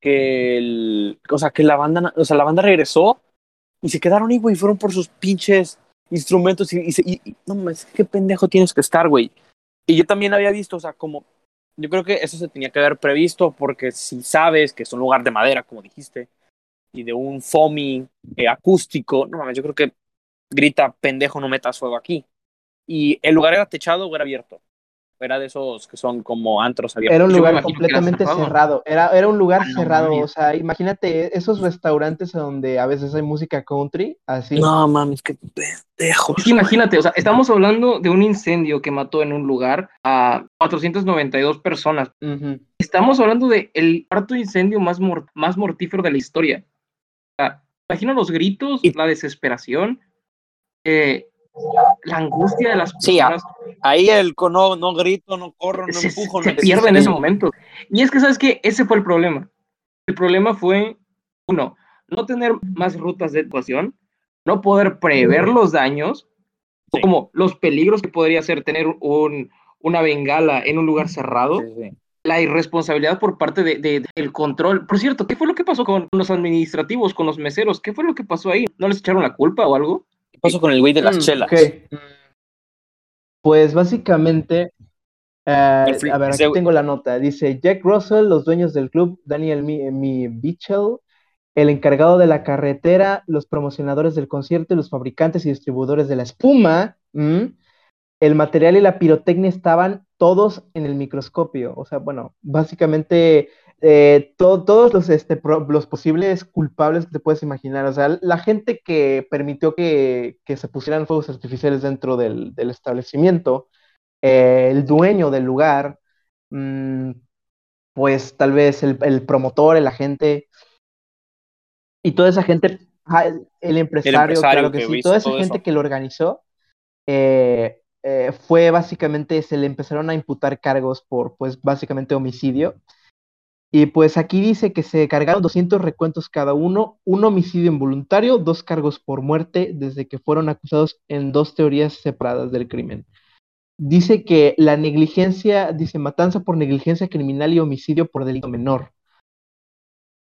que, el, o sea, que la banda, o sea, la banda regresó y se quedaron ahí, güey, y fueron por sus pinches instrumentos y, y- y- no mames, qué pendejo tienes que estar, güey. Y yo también había visto, o sea, como, yo creo que eso se tenía que haber previsto porque si sabes que es un lugar de madera, como dijiste, y de un foaming eh, acústico, no mames, yo creo que grita, pendejo, no metas fuego aquí. Y el lugar era techado o era abierto. Era de esos que son como antros abiertos. Era un lugar completamente cerrado. Era, era un lugar Ah, no cerrado. O sea, imagínate esos restaurantes donde a veces hay música country, así. No mames, qué pendejo. Es que imagínate, o sea, estamos hablando de un incendio que mató en un lugar a 492 personas. Ujú. Estamos hablando de el cuarto incendio más, mor- más mortífero de la historia. O sea, imagina los gritos, Y- la desesperación, eh, la angustia de las Sí, personas. Ahí el no, no grito, no corro, no se, empujo, se no pierde en ese momento. Y es que, ¿sabes qué? Ese fue el problema. El problema fue, uno, no tener más rutas de evacuación, no poder prever los daños, Sí. como los peligros que podría ser tener un, una bengala en un lugar cerrado. Sí, sí. la irresponsabilidad por parte de, de- del control. Por cierto, ¿qué fue lo que pasó con los administrativos, con los meseros? ¿Qué fue lo que pasó ahí? ¿No les echaron la culpa o algo? ¿Qué pasó con el güey de las Mm, chelas? ok. Pues básicamente, eh, a ver, aquí tengo la nota. Dice Jack Russell, los dueños del club, Daniel Mi, Mi Mitchell, el encargado de la carretera, los promocionadores del concierto los fabricantes y distribuidores de la espuma. El material y la pirotecnia estaban todos en el microscopio. O sea, bueno, básicamente eh, to- todos los, este, pro- los posibles culpables que te puedes imaginar. O sea, la gente que permitió que, que se pusieran fuegos artificiales dentro del, del establecimiento, eh, el dueño del lugar, mm, pues tal vez el, el promotor, el agente, y toda esa gente, ah, el, el empresario, empresario claro que, que sí, toda esa gente eso. que lo organizó, eh, eh, fue básicamente, se le empezaron a imputar cargos por, pues básicamente homicidio. Y pues aquí dice que se cargaron 200 recuentos cada uno, un homicidio involuntario, dos cargos por muerte desde que fueron acusados en dos teorías separadas del crimen. Dice que la negligencia, dice matanza por negligencia criminal y homicidio por delito menor.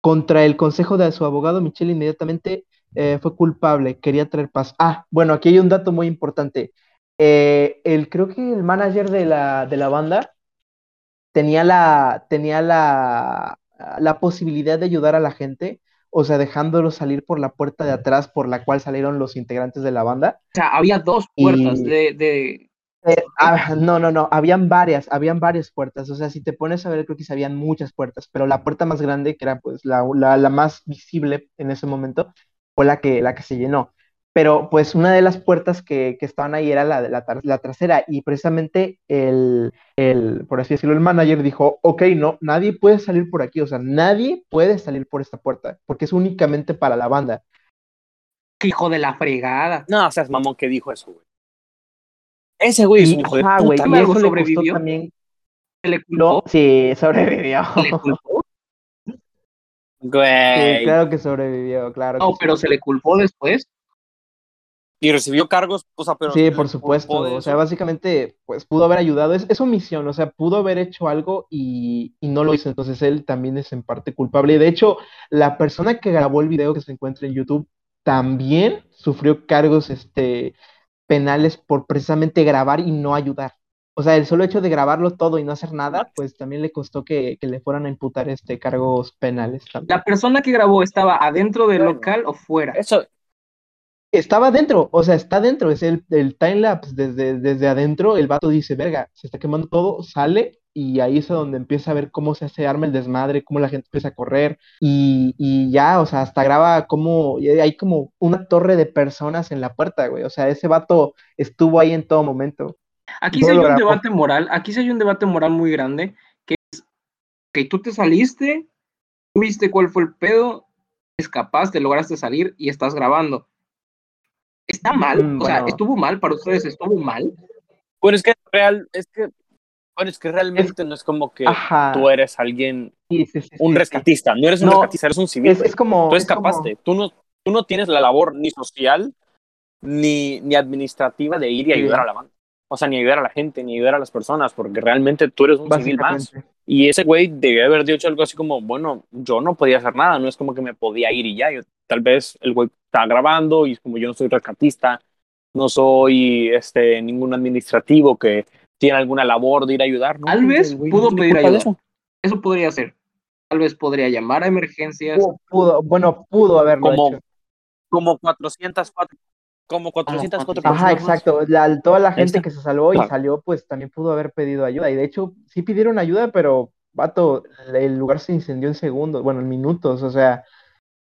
Contra el consejo de su abogado, Michelle inmediatamente eh, fue culpable, quería traer paz. Ah, bueno, aquí hay un dato muy importante. Eh, el, creo que el manager de la, de la banda tenía la, tenía la, la posibilidad de ayudar a la gente, o sea, dejándolo salir por la puerta de atrás por la cual salieron los integrantes de la banda. O sea, había dos Y- puertas de, de- Eh, ah, no, no, no, habían varias, habían varias puertas, o sea, si te pones a ver, creo que habían muchas puertas, pero la puerta más grande, que era pues la, la, la más visible en ese momento, fue la que, la que se llenó. Pero pues una de las puertas que, que estaban ahí era la, de la, la trasera y precisamente el, el, por así decirlo, el manager dijo, ok, no, nadie puede salir por aquí, o sea, nadie puede salir por esta puerta, porque es únicamente para la banda. ¡Qué hijo de la fregada! No, seas mamón que dijo eso, güey. Ese güey es un hijo de puta. y ¿Algo eso le costó sobrevivió? también, ¿Se le no, culpó? sí, sobrevivió. ¿Se le culpó? Sí, Güey. claro que sobrevivió, claro. No, que pero se le culpó después. Y recibió cargos, o sea, pero. Sí, por supuesto. O sea, básicamente, pues pudo haber ayudado. Es, es omisión, o sea, pudo haber hecho algo y, y no lo hizo. Entonces él también es en parte culpable. Y de hecho, la persona que grabó el video que se encuentra en YouTube también sufrió cargos este, penales por precisamente grabar y no ayudar. O sea, el solo hecho de grabarlo todo y no hacer nada, pues también le costó que, que le fueran a imputar este cargos penales también. ¿La persona que grabó estaba adentro del Bueno. local o fuera? Eso, Estaba dentro, o sea, está dentro, es el, el timelapse desde, desde adentro, el vato dice, verga, se está quemando todo, sale y ahí es donde empieza a ver cómo se hace arma el desmadre, cómo la gente empieza a correr y, y ya, o sea, hasta graba como, hay como una torre de personas en la puerta, güey, o sea, ese vato estuvo ahí en todo momento. Aquí sí hay un debate moral, aquí sí hay un debate moral muy grande, que es que tú te saliste, tú viste cuál fue el pedo, escapaste, lograste salir y estás grabando. ¿Está mal? Mm, o sea. ¿estuvo mal para ustedes? ¿Estuvo mal? bueno, es que real, es que, bueno, es que realmente no es como que Ajá. tú eres alguien, Sí, sí, sí, un rescatista. No eres un No, rescatista, eres un civil. Es, como... tú es como- escapaste. Tú, no, tú no tienes la labor ni social ni, ni administrativa de ir y Sí. ayudar a la banda. O sea, ni ayudar a la gente, ni ayudar a las personas, porque realmente tú eres un civil más. Y ese güey debió haber dicho algo así como, bueno, yo no podía hacer nada, no es como que me podía ir y ya. Yo, tal vez el güey está grabando y es como yo no soy rescatista, no soy este, ningún administrativo que tiene alguna labor de ir a ayudar. ¿no? Tal vez güey pudo no pedir ayuda. eso. Eso podría ser. Tal vez podría llamar a emergencias. Pudo, pudo- bueno, pudo haberlo Como, hecho. como 404, como 404 Ajá, exacto. La- toda la gente que se salvó y Claro. salió, pues también pudo haber pedido ayuda. Y de hecho, sí pidieron ayuda, pero, vato, el lugar se incendió en segundos, bueno, en minutos. O sea,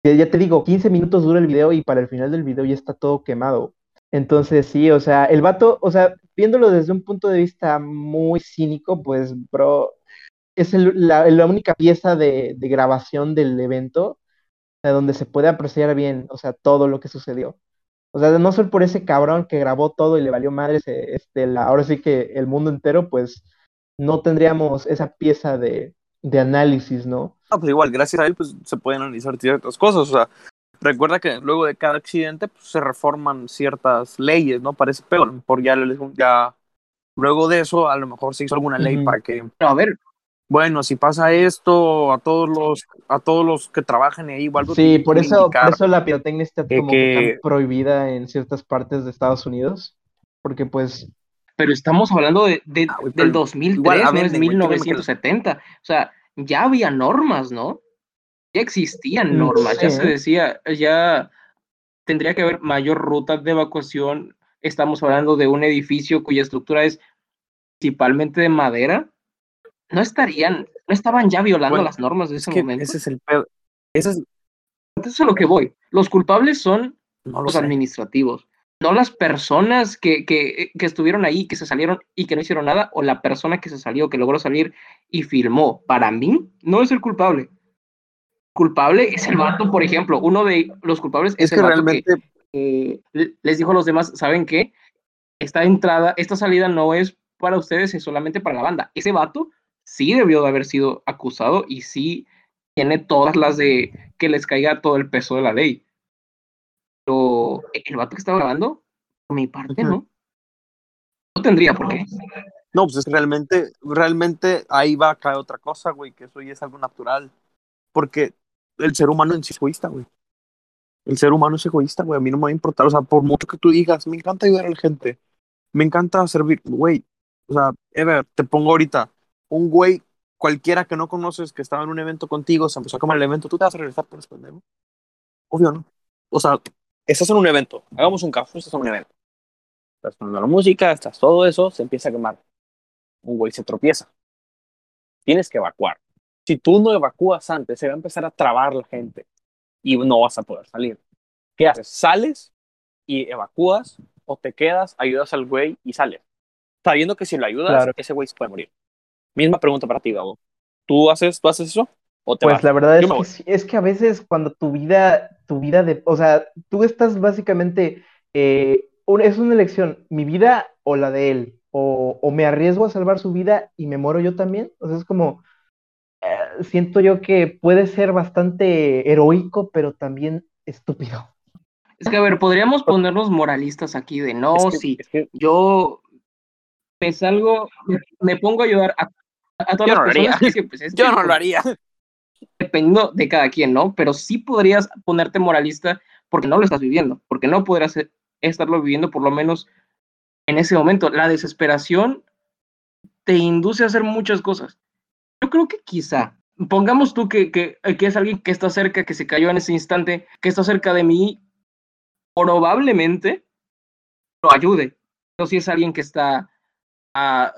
ya te digo, 15 minutos dura el video y para el final del video ya está todo quemado. Entonces, sí, o sea, el vato, o sea, viéndolo desde un punto de vista muy cínico, pues, bro, es el- la, la única pieza de, de grabación del evento donde se puede apreciar bien, o sea, todo lo que sucedió. O sea, de no ser por ese cabrón que grabó todo y le valió madre, ese- este, la, ahora sí que el mundo entero, pues no tendríamos esa pieza de, de análisis, ¿no? No, pues igual, gracias a él, pues se pueden analizar ciertas cosas. O sea, recuerda que luego de cada accidente pues, se reforman ciertas leyes, ¿no? Parece peor, por ya, ya luego de eso a lo mejor se hizo alguna ley para que Pero a ver, bueno, si pasa esto, a todos los, a todos los que trabajan ahí o algo. Sí, por eso, por eso la pirotecnia está que- como que tan prohibida en ciertas partes de Estados Unidos. Porque pues, Pero estamos hablando de, de- Ah, del 2003, igual, a no es güey, créeme que- 1970. O sea, ya había normas, ¿no? Ya existían Mm, normas, ya se decía, ya tendría que haber mayor ruta de evacuación. Estamos hablando de un edificio cuya estructura es principalmente de madera. No estarían, no estaban ya violando Bueno, las normas de Es ese que momento. ese es el pedo. Ese es, Entonces a lo que voy. Los culpables son no lo los sé. administrativos, no las personas que, que, que estuvieron ahí, que se salieron y que no hicieron nada, o la persona que se salió, que logró salir y filmó. Para mí, no es el culpable. Culpable es el vato, por ejemplo, uno de los culpables es, Es el que vato realmente, que eh, les dijo a los demás, ¿saben qué? Esta entrada, esta salida no es para ustedes, es solamente para la banda. Ese vato sí debió de haber sido acusado y sí tiene todas las de que les caiga todo el peso de la ley. Pero el vato que estaba grabando, por mi parte, Ujú. ¿no? No tendría por qué. no, pues es que realmente, realmente ahí va a caer otra cosa, güey, que eso ya es algo natural. Porque el ser humano en sí es egoísta, güey. El ser humano es egoísta, güey. A mí no me va a importar. O sea, por mucho que tú digas, me encanta ayudar a la gente. Me encanta servir. Güey, o sea, Ever, te pongo ahorita. Un güey cualquiera que no conoces que estaba en un evento contigo, se empezó a comer el evento, ¿tú te vas a regresar por responder? Obvio, ¿no? O sea, estás en un evento. Hagamos un caso, estás en un evento. Estás poniendo la música, estás todo eso, se empieza a quemar. Un güey se tropieza. Tienes que evacuar. Si tú no evacúas antes, se va a empezar a trabar la gente y no vas a poder salir. ¿Qué haces? ¿Sales y evacúas o te quedas, ayudas al güey y sales? Sabiendo que si lo ayudas, Claro. ese güey se puede morir. Misma pregunta para ti, Gabo. ¿Tú haces, ¿tú haces eso? ¿O te pues vas? la verdad es que, es que a veces cuando tu vida, tu vida de, o sea, tú estás básicamente, eh, un- es una elección, mi vida o la de él, o, o me arriesgo a salvar su vida y me muero yo también, o sea, es como, eh, siento yo que puede ser bastante heroico, pero también estúpido. Es que, a ver, podríamos ponernos moralistas aquí de no, Es que- sí, es que yo me salgo, me, me pongo a ayudar a, a todas Yo las no lo haría. que, pues, es yo que, no lo haría. dependiendo de cada quien, ¿no? Pero sí podrías ponerte moralista porque no lo estás viviendo, porque no podrás e- estarlo viviendo por lo menos en ese momento. La desesperación te induce a hacer muchas cosas. Yo creo que quizá, pongamos tú que, que, que es alguien que está cerca, que se cayó en ese instante, que está cerca de mí, probablemente lo ayude. Pero si es alguien que está a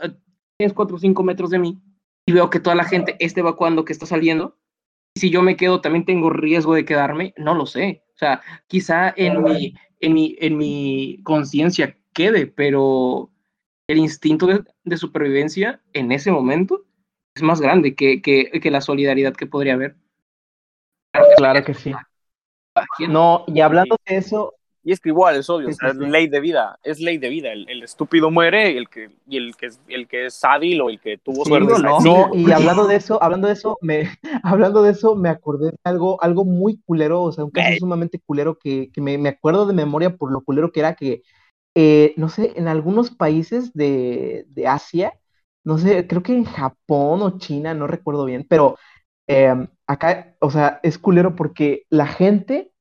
3, 4, 5 metros de mí y veo que toda la gente está evacuando, que está saliendo, y si yo me quedo también tengo riesgo de quedarme, no lo sé. O sea, quizá en mi, en mi, en mi conciencia quede, pero el instinto de, de supervivencia en ese momento es más grande que, que, que la solidaridad que podría haber. Claro que sí. No, y hablando de eso, Y es que igual es obvio, Sí, o sea, sí, sí. es ley de vida, es ley de vida. El, el estúpido muere y el que, y el que, es- el que es hábil o el que tuvo Sí, suerte. no. y hablando de eso, hablando de eso, me, hablando de eso, me acordé de algo, algo muy culero, o sea, un caso sumamente culero que, que me, me acuerdo de memoria por lo culero que era que, eh, no sé, en algunos países de, de Asia, no sé, creo que en Japón o China, no recuerdo bien, pero eh, acá, o sea, es culero porque la gente,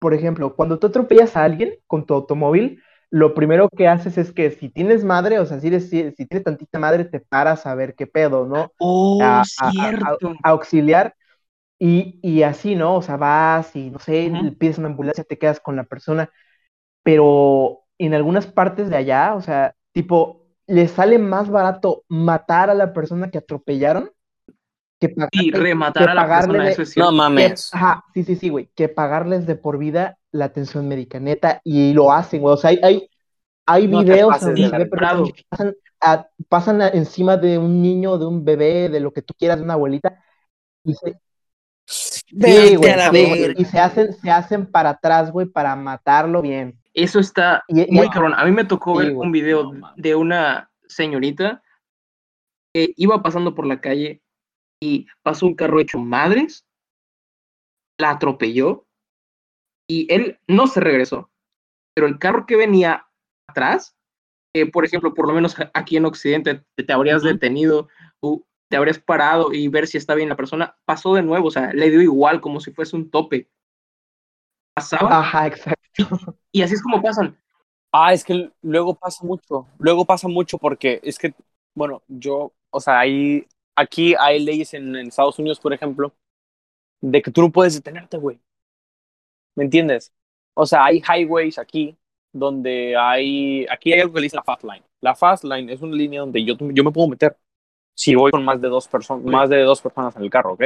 por ejemplo, cuando tú atropellas a alguien con tu automóvil, lo primero que haces es que si tienes madre, o sea, si, eres- si, si tienes tantita madre, te paras a ver qué pedo, ¿no? Oh, a- a- a- cierto. a auxiliar y, y así, ¿no? O sea, vas y no sé, Ujú. pides una ambulancia, te quedas con la persona, pero en algunas partes de allá, o sea, tipo, les sale más barato matar a la persona que atropellaron que y rematar que a la pagarle persona, de- eso es No cierto. que- mames. ajá, sí, sí, sí, güey, que pagarles de por vida la atención médica, neta, y lo hacen, güey, o sea, hay, hay, hay No videos pases de que pasan, a- pasan a- encima de un niño, de un bebé, de lo que tú quieras, de una abuelita, y se, Sí, güey, güey. Y se hacen, se hacen para atrás, güey, para matarlo bien. Eso está Y, y- muy cabrón. A mí me tocó Sí, ver güey. un video No, de una señorita que iba pasando por la calle y pasó un carro hecho madres, la atropelló y él no se regresó. Pero el carro que venía atrás, eh, por ejemplo, por lo menos aquí en Occidente te, te habrías detenido, hu- te habrías parado y ver si está bien la persona, pasó de nuevo, o sea, le dio igual como si fuese un tope. Pasaba. Ajá, exacto. Y así es como pasan. Ah, es que luego pasa mucho. Luego pasa mucho porque es que, bueno, yo, o sea, hay, aquí hay leyes en, en Estados Unidos, por ejemplo, de que tú no puedes detenerte, güey. ¿Me entiendes? O sea, hay highways aquí donde hay, aquí hay algo que le dice la fast line. La fast line es una línea donde yo, yo me puedo meter si voy con más de dos personas, más de dos personas en el carro, ¿ok?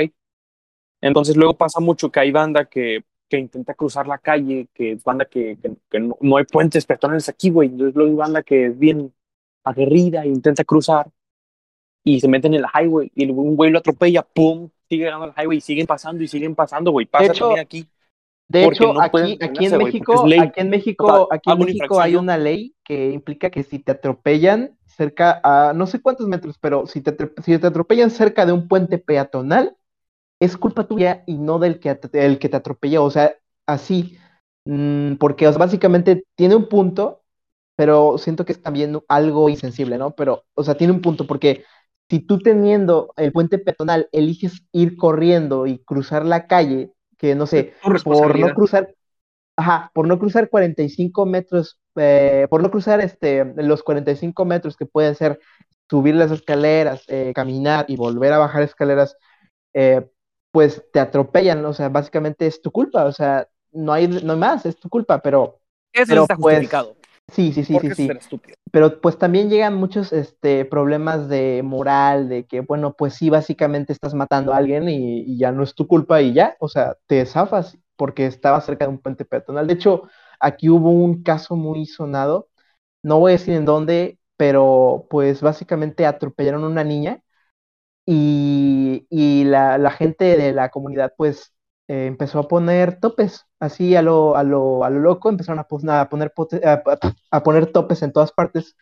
Entonces luego pasa mucho que hay banda que, que intenta cruzar la calle, que es banda que, que, que no, no, hay puentes peatonales aquí, güey. Entonces luego hay banda que es bien aguerrida e intenta cruzar y se meten en el highway y un güey lo atropella, pum, sigue ganando el highway y siguen pasando y siguen pasando, güey. Pasa hecho, también aquí. De hecho, no aquí, aquí en México, aquí en México, O sea, aquí en México hay una ley que implica que si te atropellan cerca a no sé cuántos metros, pero si te, si te atropellan cerca de un puente peatonal, es culpa tuya y no del que, te- el que te atropelló. O sea, así, mm, porque básicamente tiene un punto, pero siento que es también algo insensible, ¿no? Pero, o sea, tiene un punto, porque si tú teniendo el puente peatonal eliges ir corriendo y cruzar la calle, que no sé, por no cruzar, ajá, por no cruzar 45 metros, eh, por no cruzar este, los 45 metros que pueden ser subir las escaleras, eh, caminar y volver a bajar escaleras, eh, pues te atropellan, o sea, básicamente es tu culpa, o sea, no hay, no hay más, es tu culpa, pero Eso Pero, está pues, justificado. Sí, sí, sí, porque sí, sí. Pero pues también llegan muchos este, problemas de moral, de que, bueno, pues sí, básicamente estás matando a alguien y, y ya no es tu culpa y ya, o sea, te zafas porque estaba cerca de un puente peatonal. De hecho, aquí hubo un caso muy sonado, no voy a decir en dónde, pero pues básicamente atropellaron a una niña y, y la, la gente de la comunidad pues eh, empezó a poner topes, así a lo, a lo, a lo loco, empezaron a, poner, a, poner topes en todas partes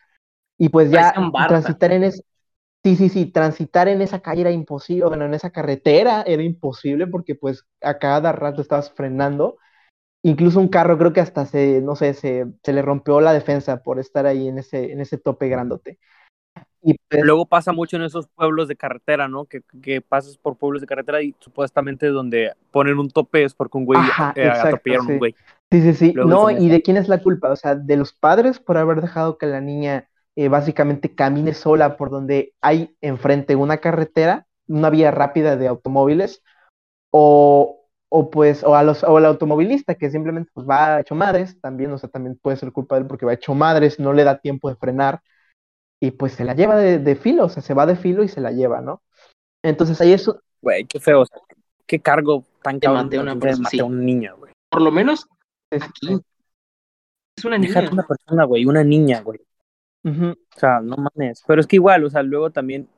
y pues ya transitar en es, sí, sí, sí, transitar en esa calle era imposible, bueno, en esa carretera era imposible porque pues a cada rato estabas frenando. Incluso un carro creo que hasta se, no sé, se, se le rompió la defensa por estar ahí en ese, en ese tope grandote. Y pues, Luego pasa mucho en esos pueblos de carretera, ¿no? Que, que pasas por pueblos de carretera y supuestamente donde ponen un tope es porque un güey Ajá, eh, exacto, atropellaron sí. un güey. Sí, sí, sí. Luego No, ¿y de quién es la culpa? O sea, de los padres por haber dejado que la niña eh, básicamente camine sola por donde hay enfrente una carretera, una vía rápida de automóviles, o, o pues, o a los, o al automovilista que simplemente pues va hecho madres, también, o sea, también puede ser culpa de él porque va hecho madres, no le da tiempo de frenar, y pues se la lleva de, de filo, o sea, se va de filo y se la lleva, ¿no? Entonces ahí es, Güey, qué feo. O sea, qué cargo tan Te cabrón maté a una persona, sí. a una niña, güey. Por lo menos aquí. Es una niña. una persona, güey, una niña, güey. O sea, no mames. Pero es que igual, o sea, luego también,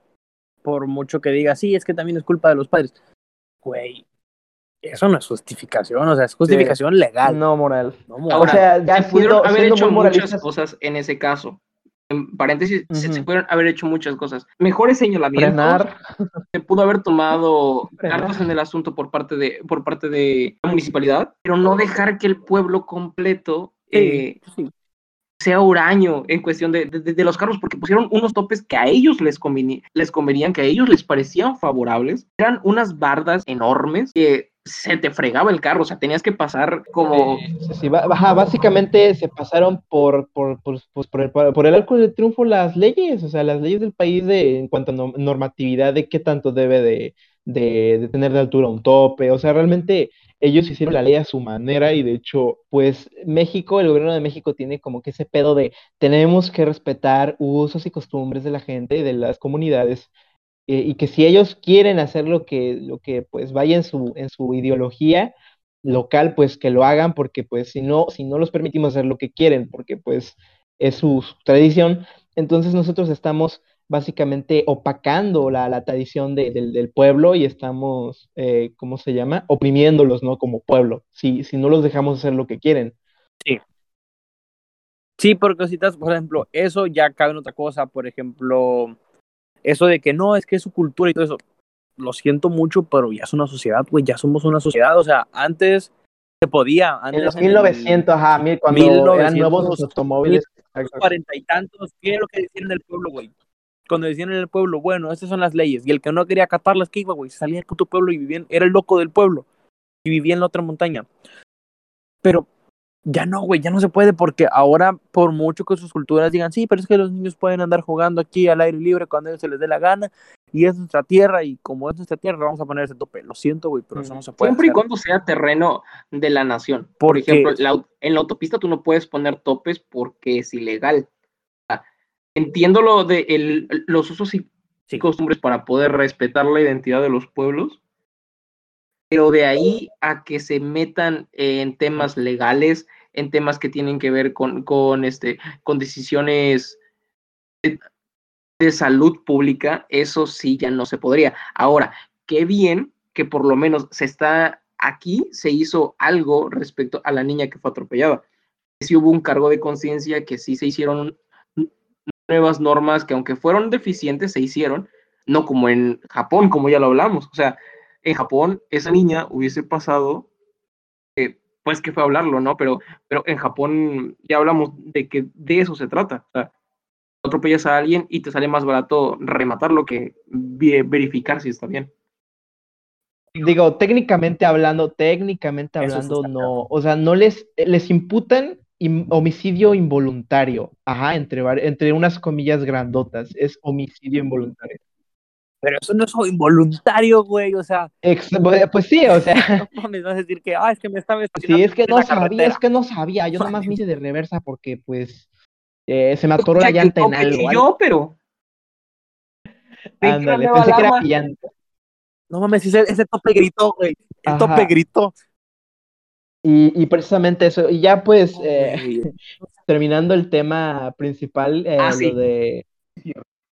por mucho que diga, sí, es que también es culpa de los padres. Güey, eso no es justificación, o sea, es justificación legal. no moral. No, O moral. sea, ya se pudieron siendo, haber siendo hecho muchas cosas en ese caso. En paréntesis, se, se pudieron haber hecho muchas cosas. Mejores señalamientos. frenar, Se pudo haber tomado Frenar. cartas en el asunto por parte de por parte de la municipalidad, pero no dejar que el pueblo completo eh, sí. sea huraño en cuestión de, de- de los carros, porque pusieron unos topes que a ellos les, les convenían, que a ellos les parecían favorables. Eran unas bardas enormes que se te fregaba el carro, o sea, tenías que pasar como... Sí, sí, ba- ajá, básicamente se pasaron por, por, por, pues, por el, por el arco de triunfo las leyes, o sea, las leyes del país de, en cuanto a no- normatividad de qué tanto debe de, de, de tener de altura un tope, o sea, realmente ellos hicieron la ley a su manera y de hecho, pues México, el gobierno de México tiene como que ese pedo de tenemos que respetar usos y costumbres de la gente, de las comunidades, eh, y que si ellos quieren hacer lo que, lo que pues vaya en su, en su ideología local, pues que lo hagan, porque pues si no, si no los permitimos hacer lo que quieren, porque pues es su, tradición, entonces nosotros estamos básicamente opacando la, la tradición de- del, del pueblo y estamos, eh, ¿cómo se llama? Oprimiéndolos, ¿no? Como pueblo, si, si no los dejamos hacer lo que quieren. Sí, porque si estás, por ejemplo, eso ya cabe en otra cosa, por ejemplo, eso de que no, es que es su cultura y todo eso. Lo siento mucho, pero ya es una sociedad, güey, ya somos una sociedad, o sea, antes se podía, antes En los en el 1900, ajá, mil- cuando eran nuevos los 1900, automóviles. cuarenta y tantos, ¿qué es lo que decían del pueblo, güey? cuando decían en el pueblo, bueno, estas son las leyes, y el que no quería acatarlas, ¿qué iba, güey? Salía con tu pueblo y vivía, era el loco del pueblo, y vivía en la otra montaña. Pero ya no, güey, ya no se puede porque ahora, por mucho que sus culturas digan, sí, pero es que los niños pueden andar jugando aquí al aire libre cuando ellos se les dé la gana, y es nuestra tierra, y como es nuestra tierra, vamos a poner ese tope. Lo siento, güey, pero eso no se puede. Siempre y cuando sea terreno de la nación. Por ejemplo, la- en la autopista tú no puedes poner topes porque es ilegal. Entiendo lo de el- los usos y Sí. costumbres para poder respetar la identidad de los pueblos, pero de ahí a que se metan en temas legales, en temas que tienen que ver con, con, este, con decisiones de, de salud pública, eso sí ya no se podría. Ahora, qué bien que por lo menos se está aquí, se hizo algo respecto a la niña que fue atropellada. Sí hubo un cargo de conciencia, que sí se hicieron nuevas normas que aunque fueron deficientes, se hicieron, no como en Japón, como ya lo hablamos. O sea, en Japón esa niña hubiese pasado, eh, pues que fue a hablarlo, ¿no? Pero, pero en Japón ya hablamos de que de eso se trata. O sea, atropellas a alguien y te sale más barato rematarlo que verificar si está bien. Digo, técnicamente hablando, técnicamente hablando, no, o sea, no les, les imputan im- homicidio involuntario, ajá, entre, entre unas comillas grandotas, es homicidio involuntario. Pero eso no es involuntario, güey, o sea, Ex- bu- pues sí, o sea, no mames, vas a decir que, ah, es que me estaba sí, es que no sabía, carretera. es que no sabía, yo nomás me hice de reversa porque, pues, eh, se me atoró la llanta en algo, chilló, pero. Ándale, pensé que era llanta. No mames, ese, ese tope gritó, güey. El Ajá. tope gritó. Y, y precisamente eso, y ya pues, eh, terminando el tema principal, eh, Ah, lo sí. de...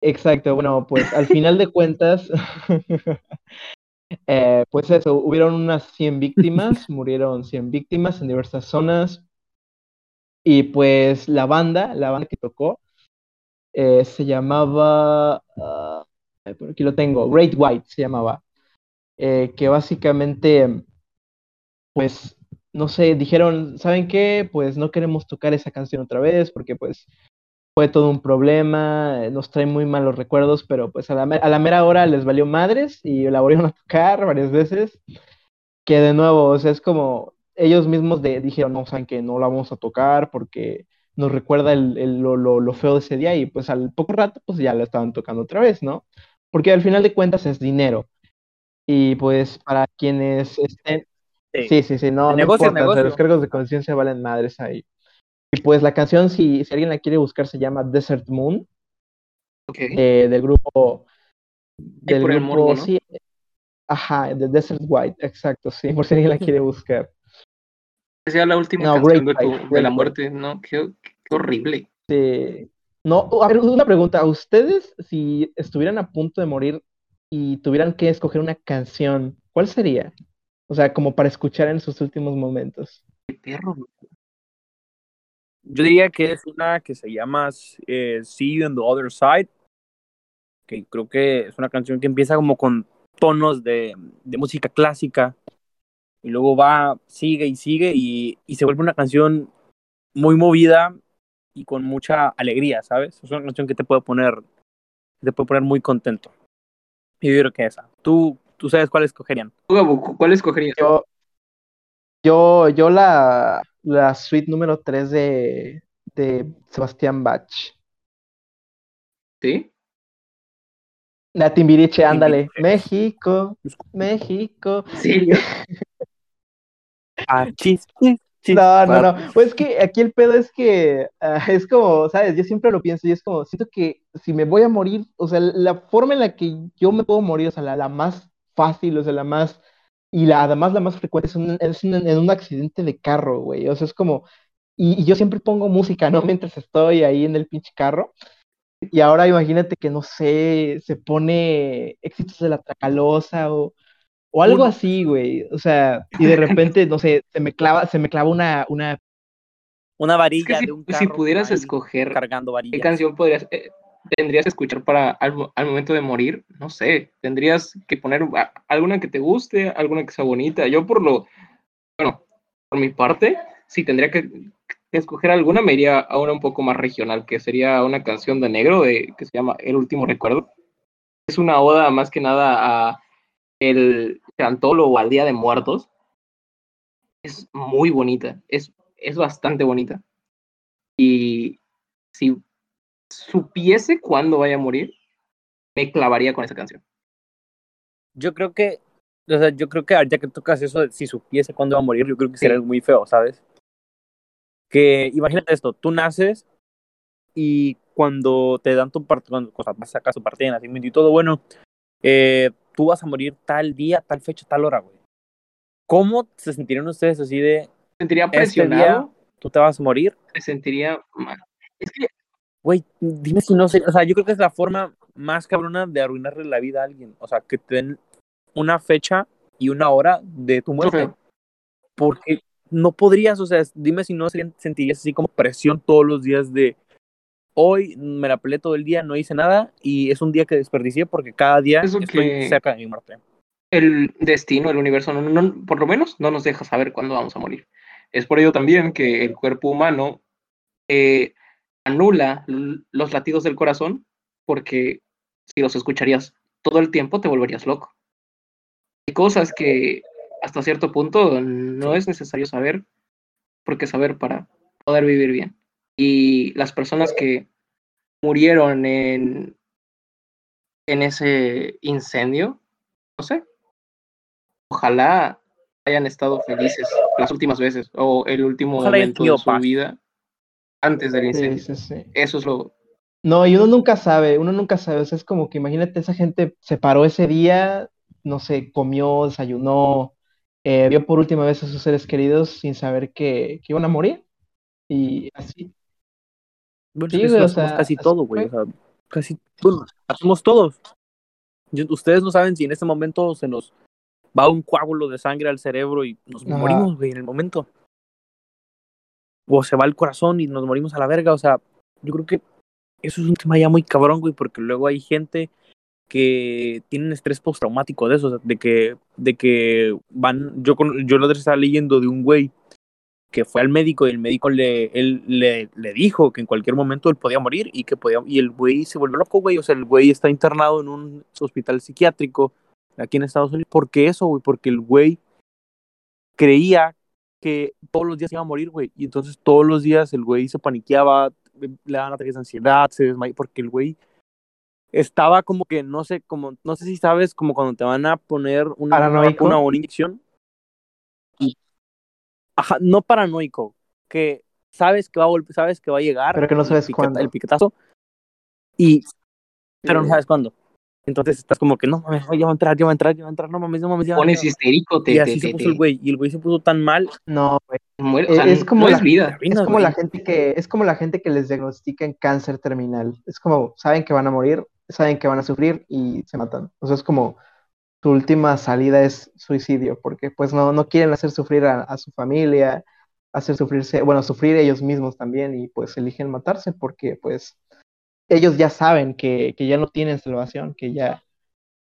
Exacto, bueno, pues al final de cuentas, eh, pues eso, hubieron unas 100 víctimas, murieron 100 víctimas en diversas zonas, y pues la banda, la banda que tocó, eh, se llamaba, ah, por aquí lo tengo, Great White se llamaba, eh, que básicamente, pues, no sé, dijeron, ¿saben qué? Pues no queremos tocar esa canción otra vez porque pues fue todo un problema, eh, nos trae muy malos recuerdos, pero pues a la, a la mera hora les valió madres y la volvieron a tocar varias veces, que de nuevo, o sea, es como ellos mismos de, dijeron, no, saben que no la vamos a tocar porque nos recuerda el, el- lo, lo- lo feo de ese día y pues al poco rato pues ya la estaban tocando otra vez, ¿no? Porque al final de cuentas es dinero. Y pues para quienes estén, Sí. Sí, sí, sí, no, no negocio es importa, negocio. los cargos de conciencia valen madres ahí. Y pues la canción, si, si alguien la quiere buscar, se llama Desert Moon, Ok. eh, del grupo, del por el grupo, morbo, ¿no? sí, ajá, de Desert White, exacto, sí, por si alguien la quiere buscar. Esa sea la última No, canción de, tu- de la muerte, ¿no? Qué, qué horrible. Sí. No, a ver, una pregunta, ¿a ustedes si estuvieran a punto de morir y tuvieran que escoger una canción, cuál sería? O sea, como para escuchar en sus últimos momentos. Qué perro. Yo diría que es una que se llama eh, See You on the Other Side, que creo que es una canción que empieza como con tonos de, de música clásica y luego va, sigue y sigue y, y se vuelve una canción muy movida y con mucha alegría, ¿sabes? Es una canción que te puede poner, te puede poner muy contento. Y yo creo que esa. ¿Tú, tú sabes cuál escogerían? ¿Cuál escogerías? Yo, yo, yo la, la suite número 3 de, de Sebastián Bach. ¿Sí? La Timbiriche, ándale. Timbiriche. México, México. Sí. Ah, chis, chis, chis. No, no, no. Pues es que aquí el pedo es que ah, es como, ¿sabes? Yo siempre lo pienso y es como, siento que si me voy a morir, o sea, la forma en la que yo me puedo morir, o sea, la, la más fácil, o sea, la más, y la, además la más frecuente es, un- es un- en un accidente de carro, güey. O sea, es como, y, y yo siempre pongo música, ¿no? Mientras estoy ahí en el pinche carro. Y ahora imagínate que, no sé, se pone éxitos de la Tracalosa o, o algo así, güey. O sea, y de repente, no sé, se me clava, se me clava una, una Una varilla Es que si- de un si pudieras escoger Cargando ¿Qué varillas. canción podrías, eh, tendrías que escuchar para al, al momento de morir? No sé, tendrías que poner alguna que te guste, alguna que sea bonita. Yo por lo, bueno, por mi parte, sí tendría que, escoger alguna, me iría a una un poco más regional, que sería una canción de negro de, que se llama El último recuerdo. Es una oda más que nada a el cantólogo al Día de Muertos. Es muy bonita, es, es bastante bonita. Y si supiese cuándo vaya a morir, me clavaría con esa canción. Yo creo que, o sea, yo creo que ya que tocas eso, si supiese cuándo va a morir, yo creo que sería Sí. muy feo, ¿sabes? Que imagínate esto, tú naces y cuando te dan tu parte, cuando o sea, sacar tu partida de nacimiento y todo, bueno, eh, tú vas a morir tal día, tal fecha, tal hora, güey. ¿Cómo se sentirían ustedes así de, sentiría Este presionado, tú te vas a morir? me sentiría mal. Es que Güey, dime si no sé, o sea, yo creo que es la forma más cabrona de arruinarle la vida a alguien, o sea, que te den una fecha y una hora de tu muerte. feo. porque no podrías, o sea, dime si no sentirías así como presión todos los días de hoy me la peleé todo el día, no hice nada y es un día que desperdicié porque cada día Eso estoy que- cerca de mi muerte. el destino, el universo, no, no- por lo menos no nos deja saber cuándo vamos a morir. Es por ello también que el cuerpo humano eh, anula los latidos del corazón, porque si los escucharías todo el tiempo te volverías loco. Hay cosas que hasta cierto punto no es necesario saber, porque saber para poder vivir bien. Y las personas que murieron en, en ese incendio, no sé, ojalá hayan estado felices las últimas veces o el último Ojalá momento de su paz. vida antes del incendio. sí, sí. Eso es lo... No, y uno nunca sabe, uno nunca sabe, o sea, es como que imagínate, esa gente se paró ese día, no sé, comió, desayunó, eh, vio por última vez a sus seres queridos sin saber que, que iban a morir. Y así, Bueno, Sí, es que güey, eso o hacemos sea, casi así todo, güey, o fue. sea, casi bueno, hacemos todos. Yo- ustedes no saben si en este momento se nos va un coágulo de sangre al cerebro y nos Ajá. morimos, güey, en el momento. O se va el corazón y nos morimos a la verga, o sea, yo creo que eso es un tema ya muy cabrón, güey, porque luego hay gente que tienen estrés postraumático de eso, o sea, de que, de que van, yo, yo vez estaba leyendo de un güey que fue al médico y el médico le, él, le, le dijo que en cualquier momento él podía morir y que podía, y el güey se volvió loco, güey, o sea, el güey está internado en un hospital psiquiátrico aquí en Estados Unidos, ¿por qué eso, güey? Porque el güey creía que todos los días iba a morir, güey, y entonces todos los días el güey se paniqueaba, le daban ataques de ansiedad, se desmayó, porque el güey estaba como que, no sé, como, no sé si sabes, como cuando te van a poner una, una Paranoico. o una inyección. Y, ajá, no paranoico, que sabes que va a sabes que va a llegar. Pero que no el sabes piqueta- cuándo. El piquetazo. Y, pero no sabes cuándo. Entonces estás como que, no mames, ya va a entrar, ya va a entrar, ya va a entrar, no mames, no mames, ya va a Pones entrar. histérico, te, Y te, así se te- puso el güey, y el güey se puso tan mal. No, güey. muere, o Es- sea, es como no la- es vida. Es como güey. la gente que, es como la gente que les diagnostican cáncer terminal. Es como, saben que van a morir, saben que van a sufrir y se matan. O sea, es como su última salida es suicidio, porque pues no, no quieren hacer sufrir a, a su familia, hacer sufrirse, bueno, sufrir ellos mismos también, y pues eligen matarse porque pues ellos ya saben que, que ya no tienen salvación, que ya,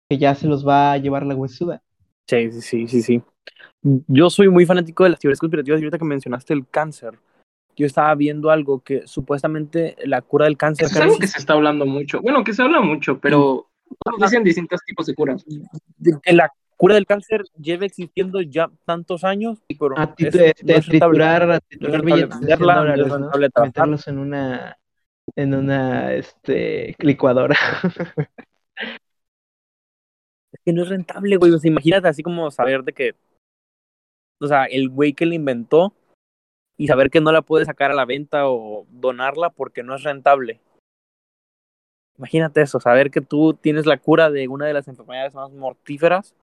que ya se los va a llevar la huesuda. Sí, sí, sí, sí, sí. Yo soy muy fanático de las teorías conspirativas y ahorita que mencionaste el cáncer, yo estaba viendo algo que supuestamente la cura del cáncer Eso es algo que se está hablando mucho. Bueno, que se habla mucho, pero todos dicen distintos tipos de curas. de que la cura del cáncer lleva existiendo ya tantos años, pero A ti es- te- no te- es rentable. triturar, a triturar rentable billetes de 100 venderla, no es dólares. Meterlos en una, en una, este, licuadora. Es que no es rentable, güey. O sea, imagínate así como saber de que, o sea, el güey que la inventó y saber que no la puede sacar a la venta o donarla porque no es rentable. Imagínate eso, saber que tú tienes la cura de una de las enfermedades más mortíferas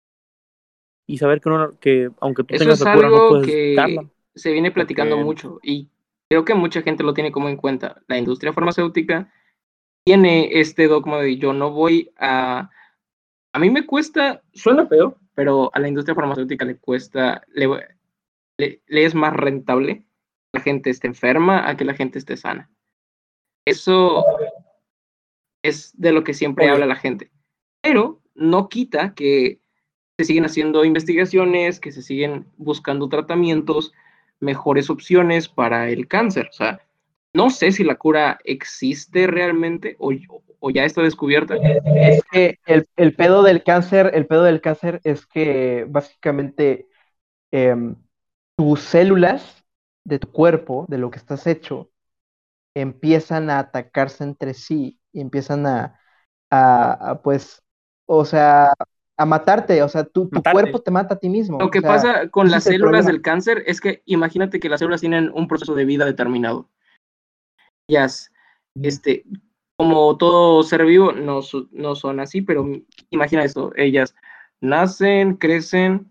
y saber que, no, que aunque tú Eso tengas es la cura no algo puedes que darla. se viene platicando Porque- mucho y creo que mucha gente lo tiene como en cuenta. La industria farmacéutica tiene este dogma de yo no voy a... A mí me cuesta, suena feo, pero a la industria farmacéutica le cuesta, le, le- le es más rentable que la gente esté enferma a que la gente esté sana. Eso es de lo que siempre habla la gente. Pero no quita que se siguen haciendo investigaciones, que se siguen buscando tratamientos mejores opciones para el cáncer. O sea, no sé si la cura existe realmente o, ya está descubierta. Es que el, pedo del cáncer, el pedo del cáncer es que básicamente eh, tus células de tu cuerpo, de lo que estás hecho, empiezan a atacarse entre sí y empiezan a pues, o sea, a matarte, o sea, tu, tu cuerpo te mata a ti mismo. Lo que o sea, pasa con las células del cáncer es que imagínate que las células tienen un proceso de vida determinado. Ellas, este, como todo ser vivo, no, no son así, pero imagina esto, ellas nacen, crecen,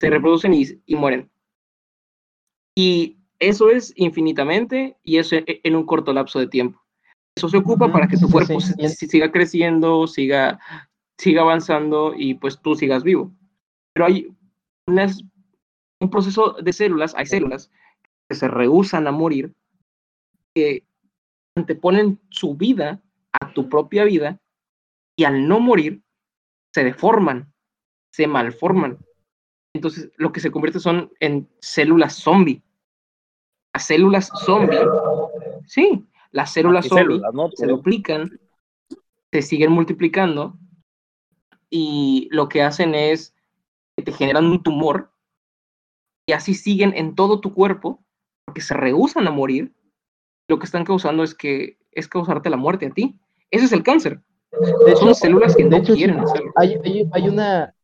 se reproducen y, y mueren. Y eso es infinitamente y eso en, en un corto lapso de tiempo. Eso se ocupa para que tu cuerpo sí, siga creciendo, siga, siga avanzando y pues tú sigas vivo. Pero hay unas- un proceso de células, hay células que se rehusan a morir, que anteponen su vida a tu propia vida y al no morir se deforman, se malforman. Entonces lo que se convierte son en células zombie. Las células zombie, sí, las células Y zombie células, ¿no? se duplican, se siguen multiplicando y lo que hacen es que te generan un tumor y así siguen en todo tu cuerpo porque se rehusan a morir. Lo que están causando es que es causarte la muerte a ti. Ese es el cáncer. De Son hecho, células que de no hecho, quieren hacerlo. hay, hay, hay una,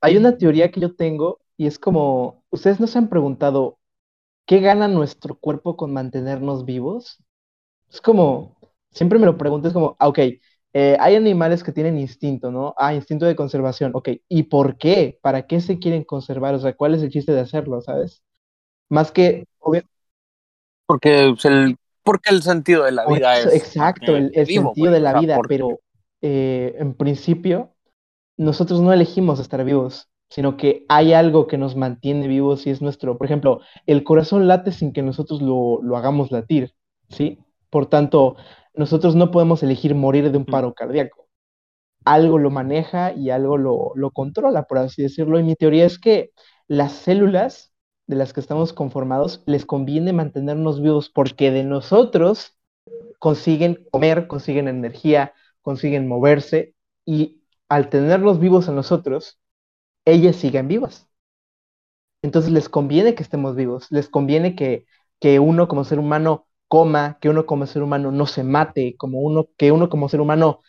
hay una teoría que yo tengo y es como, ¿ustedes no se han preguntado qué gana nuestro cuerpo con mantenernos vivos? Es como, siempre me lo pregunto, es como, ah, ok, eh, hay animales que tienen instinto, ¿no? Ah, instinto de conservación, ok, ¿y por qué? ¿Para qué se quieren conservar? O sea, ¿cuál es el chiste de hacerlo, sabes? Más que, obvio, Porque pues, el, porque el sentido de la vida es. exacto, el, mantenerte el vivo, sentido güey. de la O sea, vida, porque- pero eh, en principio nosotros no elegimos estar vivos, sino que hay algo que nos mantiene vivos y es nuestro, por ejemplo, el corazón late sin que nosotros lo, lo hagamos latir, ¿sí? Por tanto, nosotros no podemos elegir morir de un paro cardíaco. Algo lo maneja y algo lo, lo controla, por así decirlo. Y mi teoría es que las células de las que estamos conformados les conviene mantenernos vivos porque de nosotros consiguen comer, consiguen energía, consiguen moverse y al tenerlos vivos a nosotros, ellas siguen vivas. Entonces les conviene que estemos vivos, les conviene que, que uno como ser humano coma, que uno como ser humano no se mate, como uno, que uno como ser humano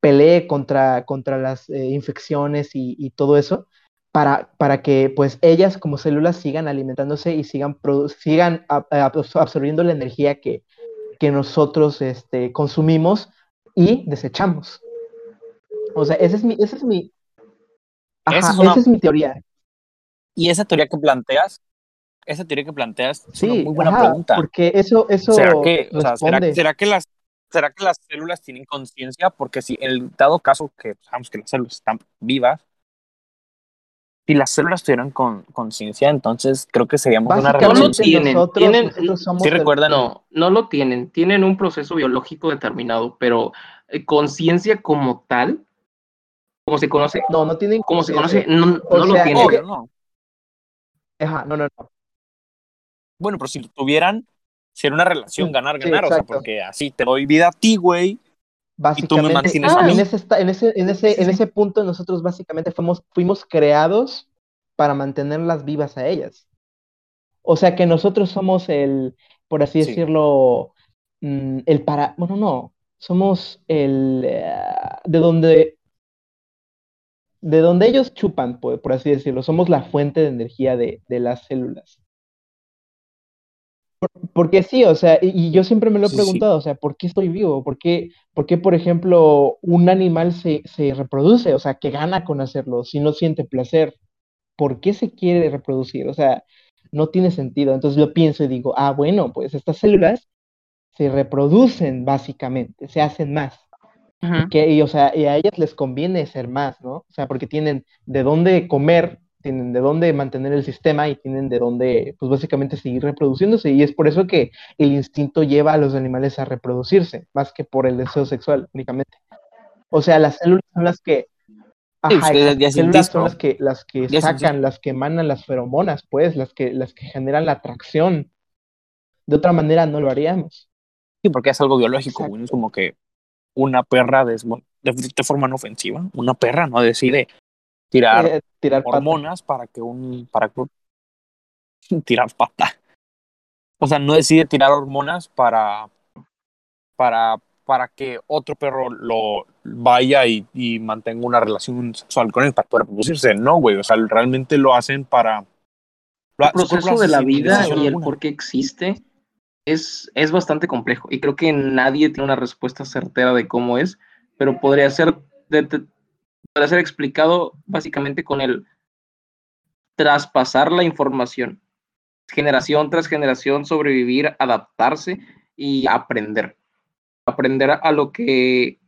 pelee contra, contra las eh, infecciones y, y todo eso, para, para que pues ellas como células sigan alimentándose y sigan, sigan ab- ab- absorbiendo la energía que, que nosotros este, consumimos y desechamos. O sea, esa es mi, esa es mi, ajá, Esa es una- esa es mi teoría. Y esa teoría que planteas, esa teoría que planteas es una Sí, muy buena ajá, pregunta. porque eso, eso ¿Será que, o sea, ¿será, será que las, será que las células tienen conciencia? Porque si en el dado caso que sabemos que las células están vivas, si las células tuvieran con, conciencia, entonces creo que seríamos una no tienen, nosotros, tienen- nosotros somos ¿Sí el- recuerdan? No, no lo tienen. Tienen un proceso biológico determinado, pero eh, conciencia como tal, como se conoce, No, no tienen como se conoce, no, no lo sea, tienen. Obvio, no. Ajá, no, no, no. Bueno, pero si lo tuvieran, sería una relación Sí, ganar-ganar, o sea, porque así te doy vida a ti, güey. Básicamente, mantienes a mí. en ese, esta- en ese, en ese, Sí, en sí. ese punto nosotros básicamente fuimos, fuimos creados para mantenerlas vivas a ellas. O sea que nosotros somos el, por así Sí. decirlo, mm, el para, bueno, no, somos el, eh, de donde, de donde ellos chupan, por, por así decirlo, somos la fuente de energía de, de las células. Por- Porque sí, o sea, y, yo siempre me lo he Sí, sí. preguntado, o sea, ¿por qué estoy vivo? ¿Por qué, por qué, por ejemplo, un animal se, se reproduce? O sea, ¿qué gana con hacerlo si no siente placer? ¿Por qué se quiere reproducir? O sea, no tiene sentido. Entonces yo pienso y digo, ah, bueno, pues estas células se reproducen básicamente, se hacen más. Que, y, o sea, y a ellas les conviene ser más, ¿no? O sea, porque tienen de dónde comer, tienen de dónde mantener el sistema y tienen de dónde, pues básicamente seguir reproduciéndose. Y es por eso que el instinto lleva a los animales a reproducirse, más que por el deseo sexual únicamente. O sea, las células son las que, Ajá, las células son las que, las que Ya sacan, las que emanan las feromonas, pues, las que, las que generan la atracción. De otra manera no lo haríamos. Sí, porque es algo biológico, güey. Es como que una perra de, de, de forma no ofensiva, una perra no decide tirar Eh, tirar pata. hormonas para que un para que tirar pata. O sea, no decide tirar hormonas para para para que otro perro lo vaya y, y mantenga una relación sexual con él para poder reproducirse. No, güey. O sea, realmente lo hacen para lo El proceso de la vida y el alguna. por qué existe es, es bastante complejo y creo que nadie tiene una respuesta certera de cómo es, pero podría ser, de- de- podría ser explicado básicamente con el traspasar la información, generación tras generación, sobrevivir, adaptarse y aprender. Aprender a lo que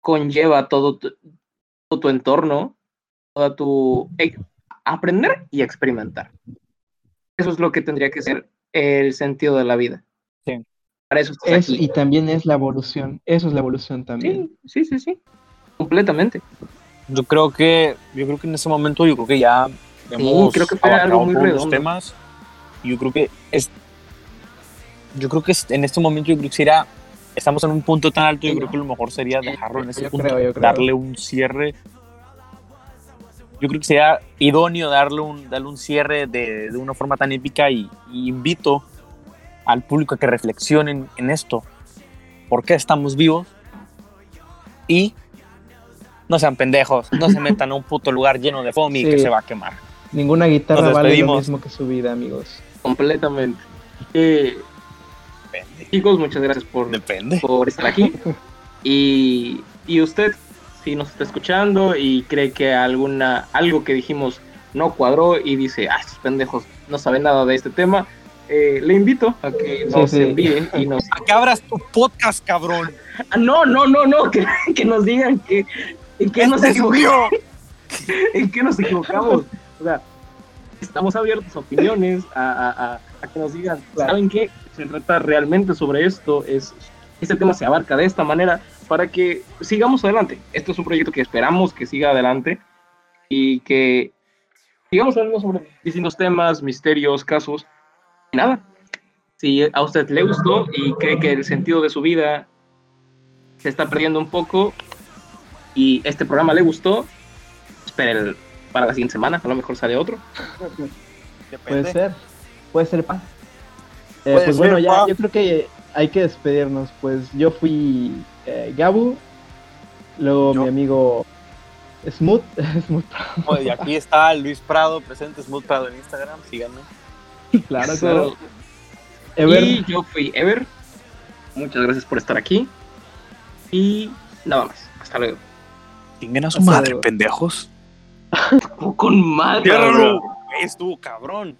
conlleva todo tu, todo tu entorno, toda tu... e- aprender y experimentar. Eso es lo que tendría que ser el sentido de la vida. Sí. Para eso estás Es, aquí. y también es la evolución. Eso es la evolución también. Sí, sí, sí, sí. Completamente. Yo creo que, yo creo que en ese momento, yo creo que ya hemos creo que fue abarcado algo muy redondo. temas. Yo creo que es, yo creo que en este momento yo creo que sería, estamos en un punto tan alto, yo Sí, creo que lo mejor sería dejarlo en ese yo punto, creo, yo creo. darle un cierre. Yo creo que sería idóneo darle un, darle un cierre de, de una forma tan épica y, y invito al público a que reflexionen en esto. ¿Por qué estamos vivos? Y no sean pendejos, no se metan a un puto lugar lleno de foamy Sí. que se va a quemar. Ninguna guitarra vale lo mismo que su vida, amigos. Completamente. Eh, Depende. chicos, muchas gracias por, Depende. por estar aquí. Y, y usted, si nos está escuchando y cree que alguna, algo que dijimos no cuadró y dice, ah, estos pendejos no saben nada de este tema, eh, le invito a que Sí, nos sí. envíen y nos... A que abras tu podcast, cabrón. Ah, no, no, no, no, que, que nos digan que, en qué nos Este es equivocamos. en qué nos equivocamos. O sea, estamos abiertos a opiniones, a, a- a- que nos digan. ¿saben qué? Se trata realmente sobre esto, es, este tema se abarca de esta manera para que sigamos adelante. Esto es un proyecto que esperamos que siga adelante y que sigamos hablando sobre distintos temas, misterios, casos. Y nada, si a usted le gustó y cree que el sentido de su vida se está perdiendo un poco y este programa le gustó, espere el- para la siguiente semana, a lo mejor sale otro. Puede Depende. ser. Puede ser, pa. Eh, Puede pues ser, bueno, ya pa. yo creo que hay que despedirnos. Pues yo fui eh, Gabu, luego Yo. mi amigo Smooth. Smooth, Y aquí está Luis Prado, presente Smooth Prado en Instagram, síganme. claro, claro. Ever, Y yo fui Ever. Muchas gracias por estar aquí. Y nada más. Hasta luego. Chinguen a su madre, pendejos. Con madre. Estuvo cabrón.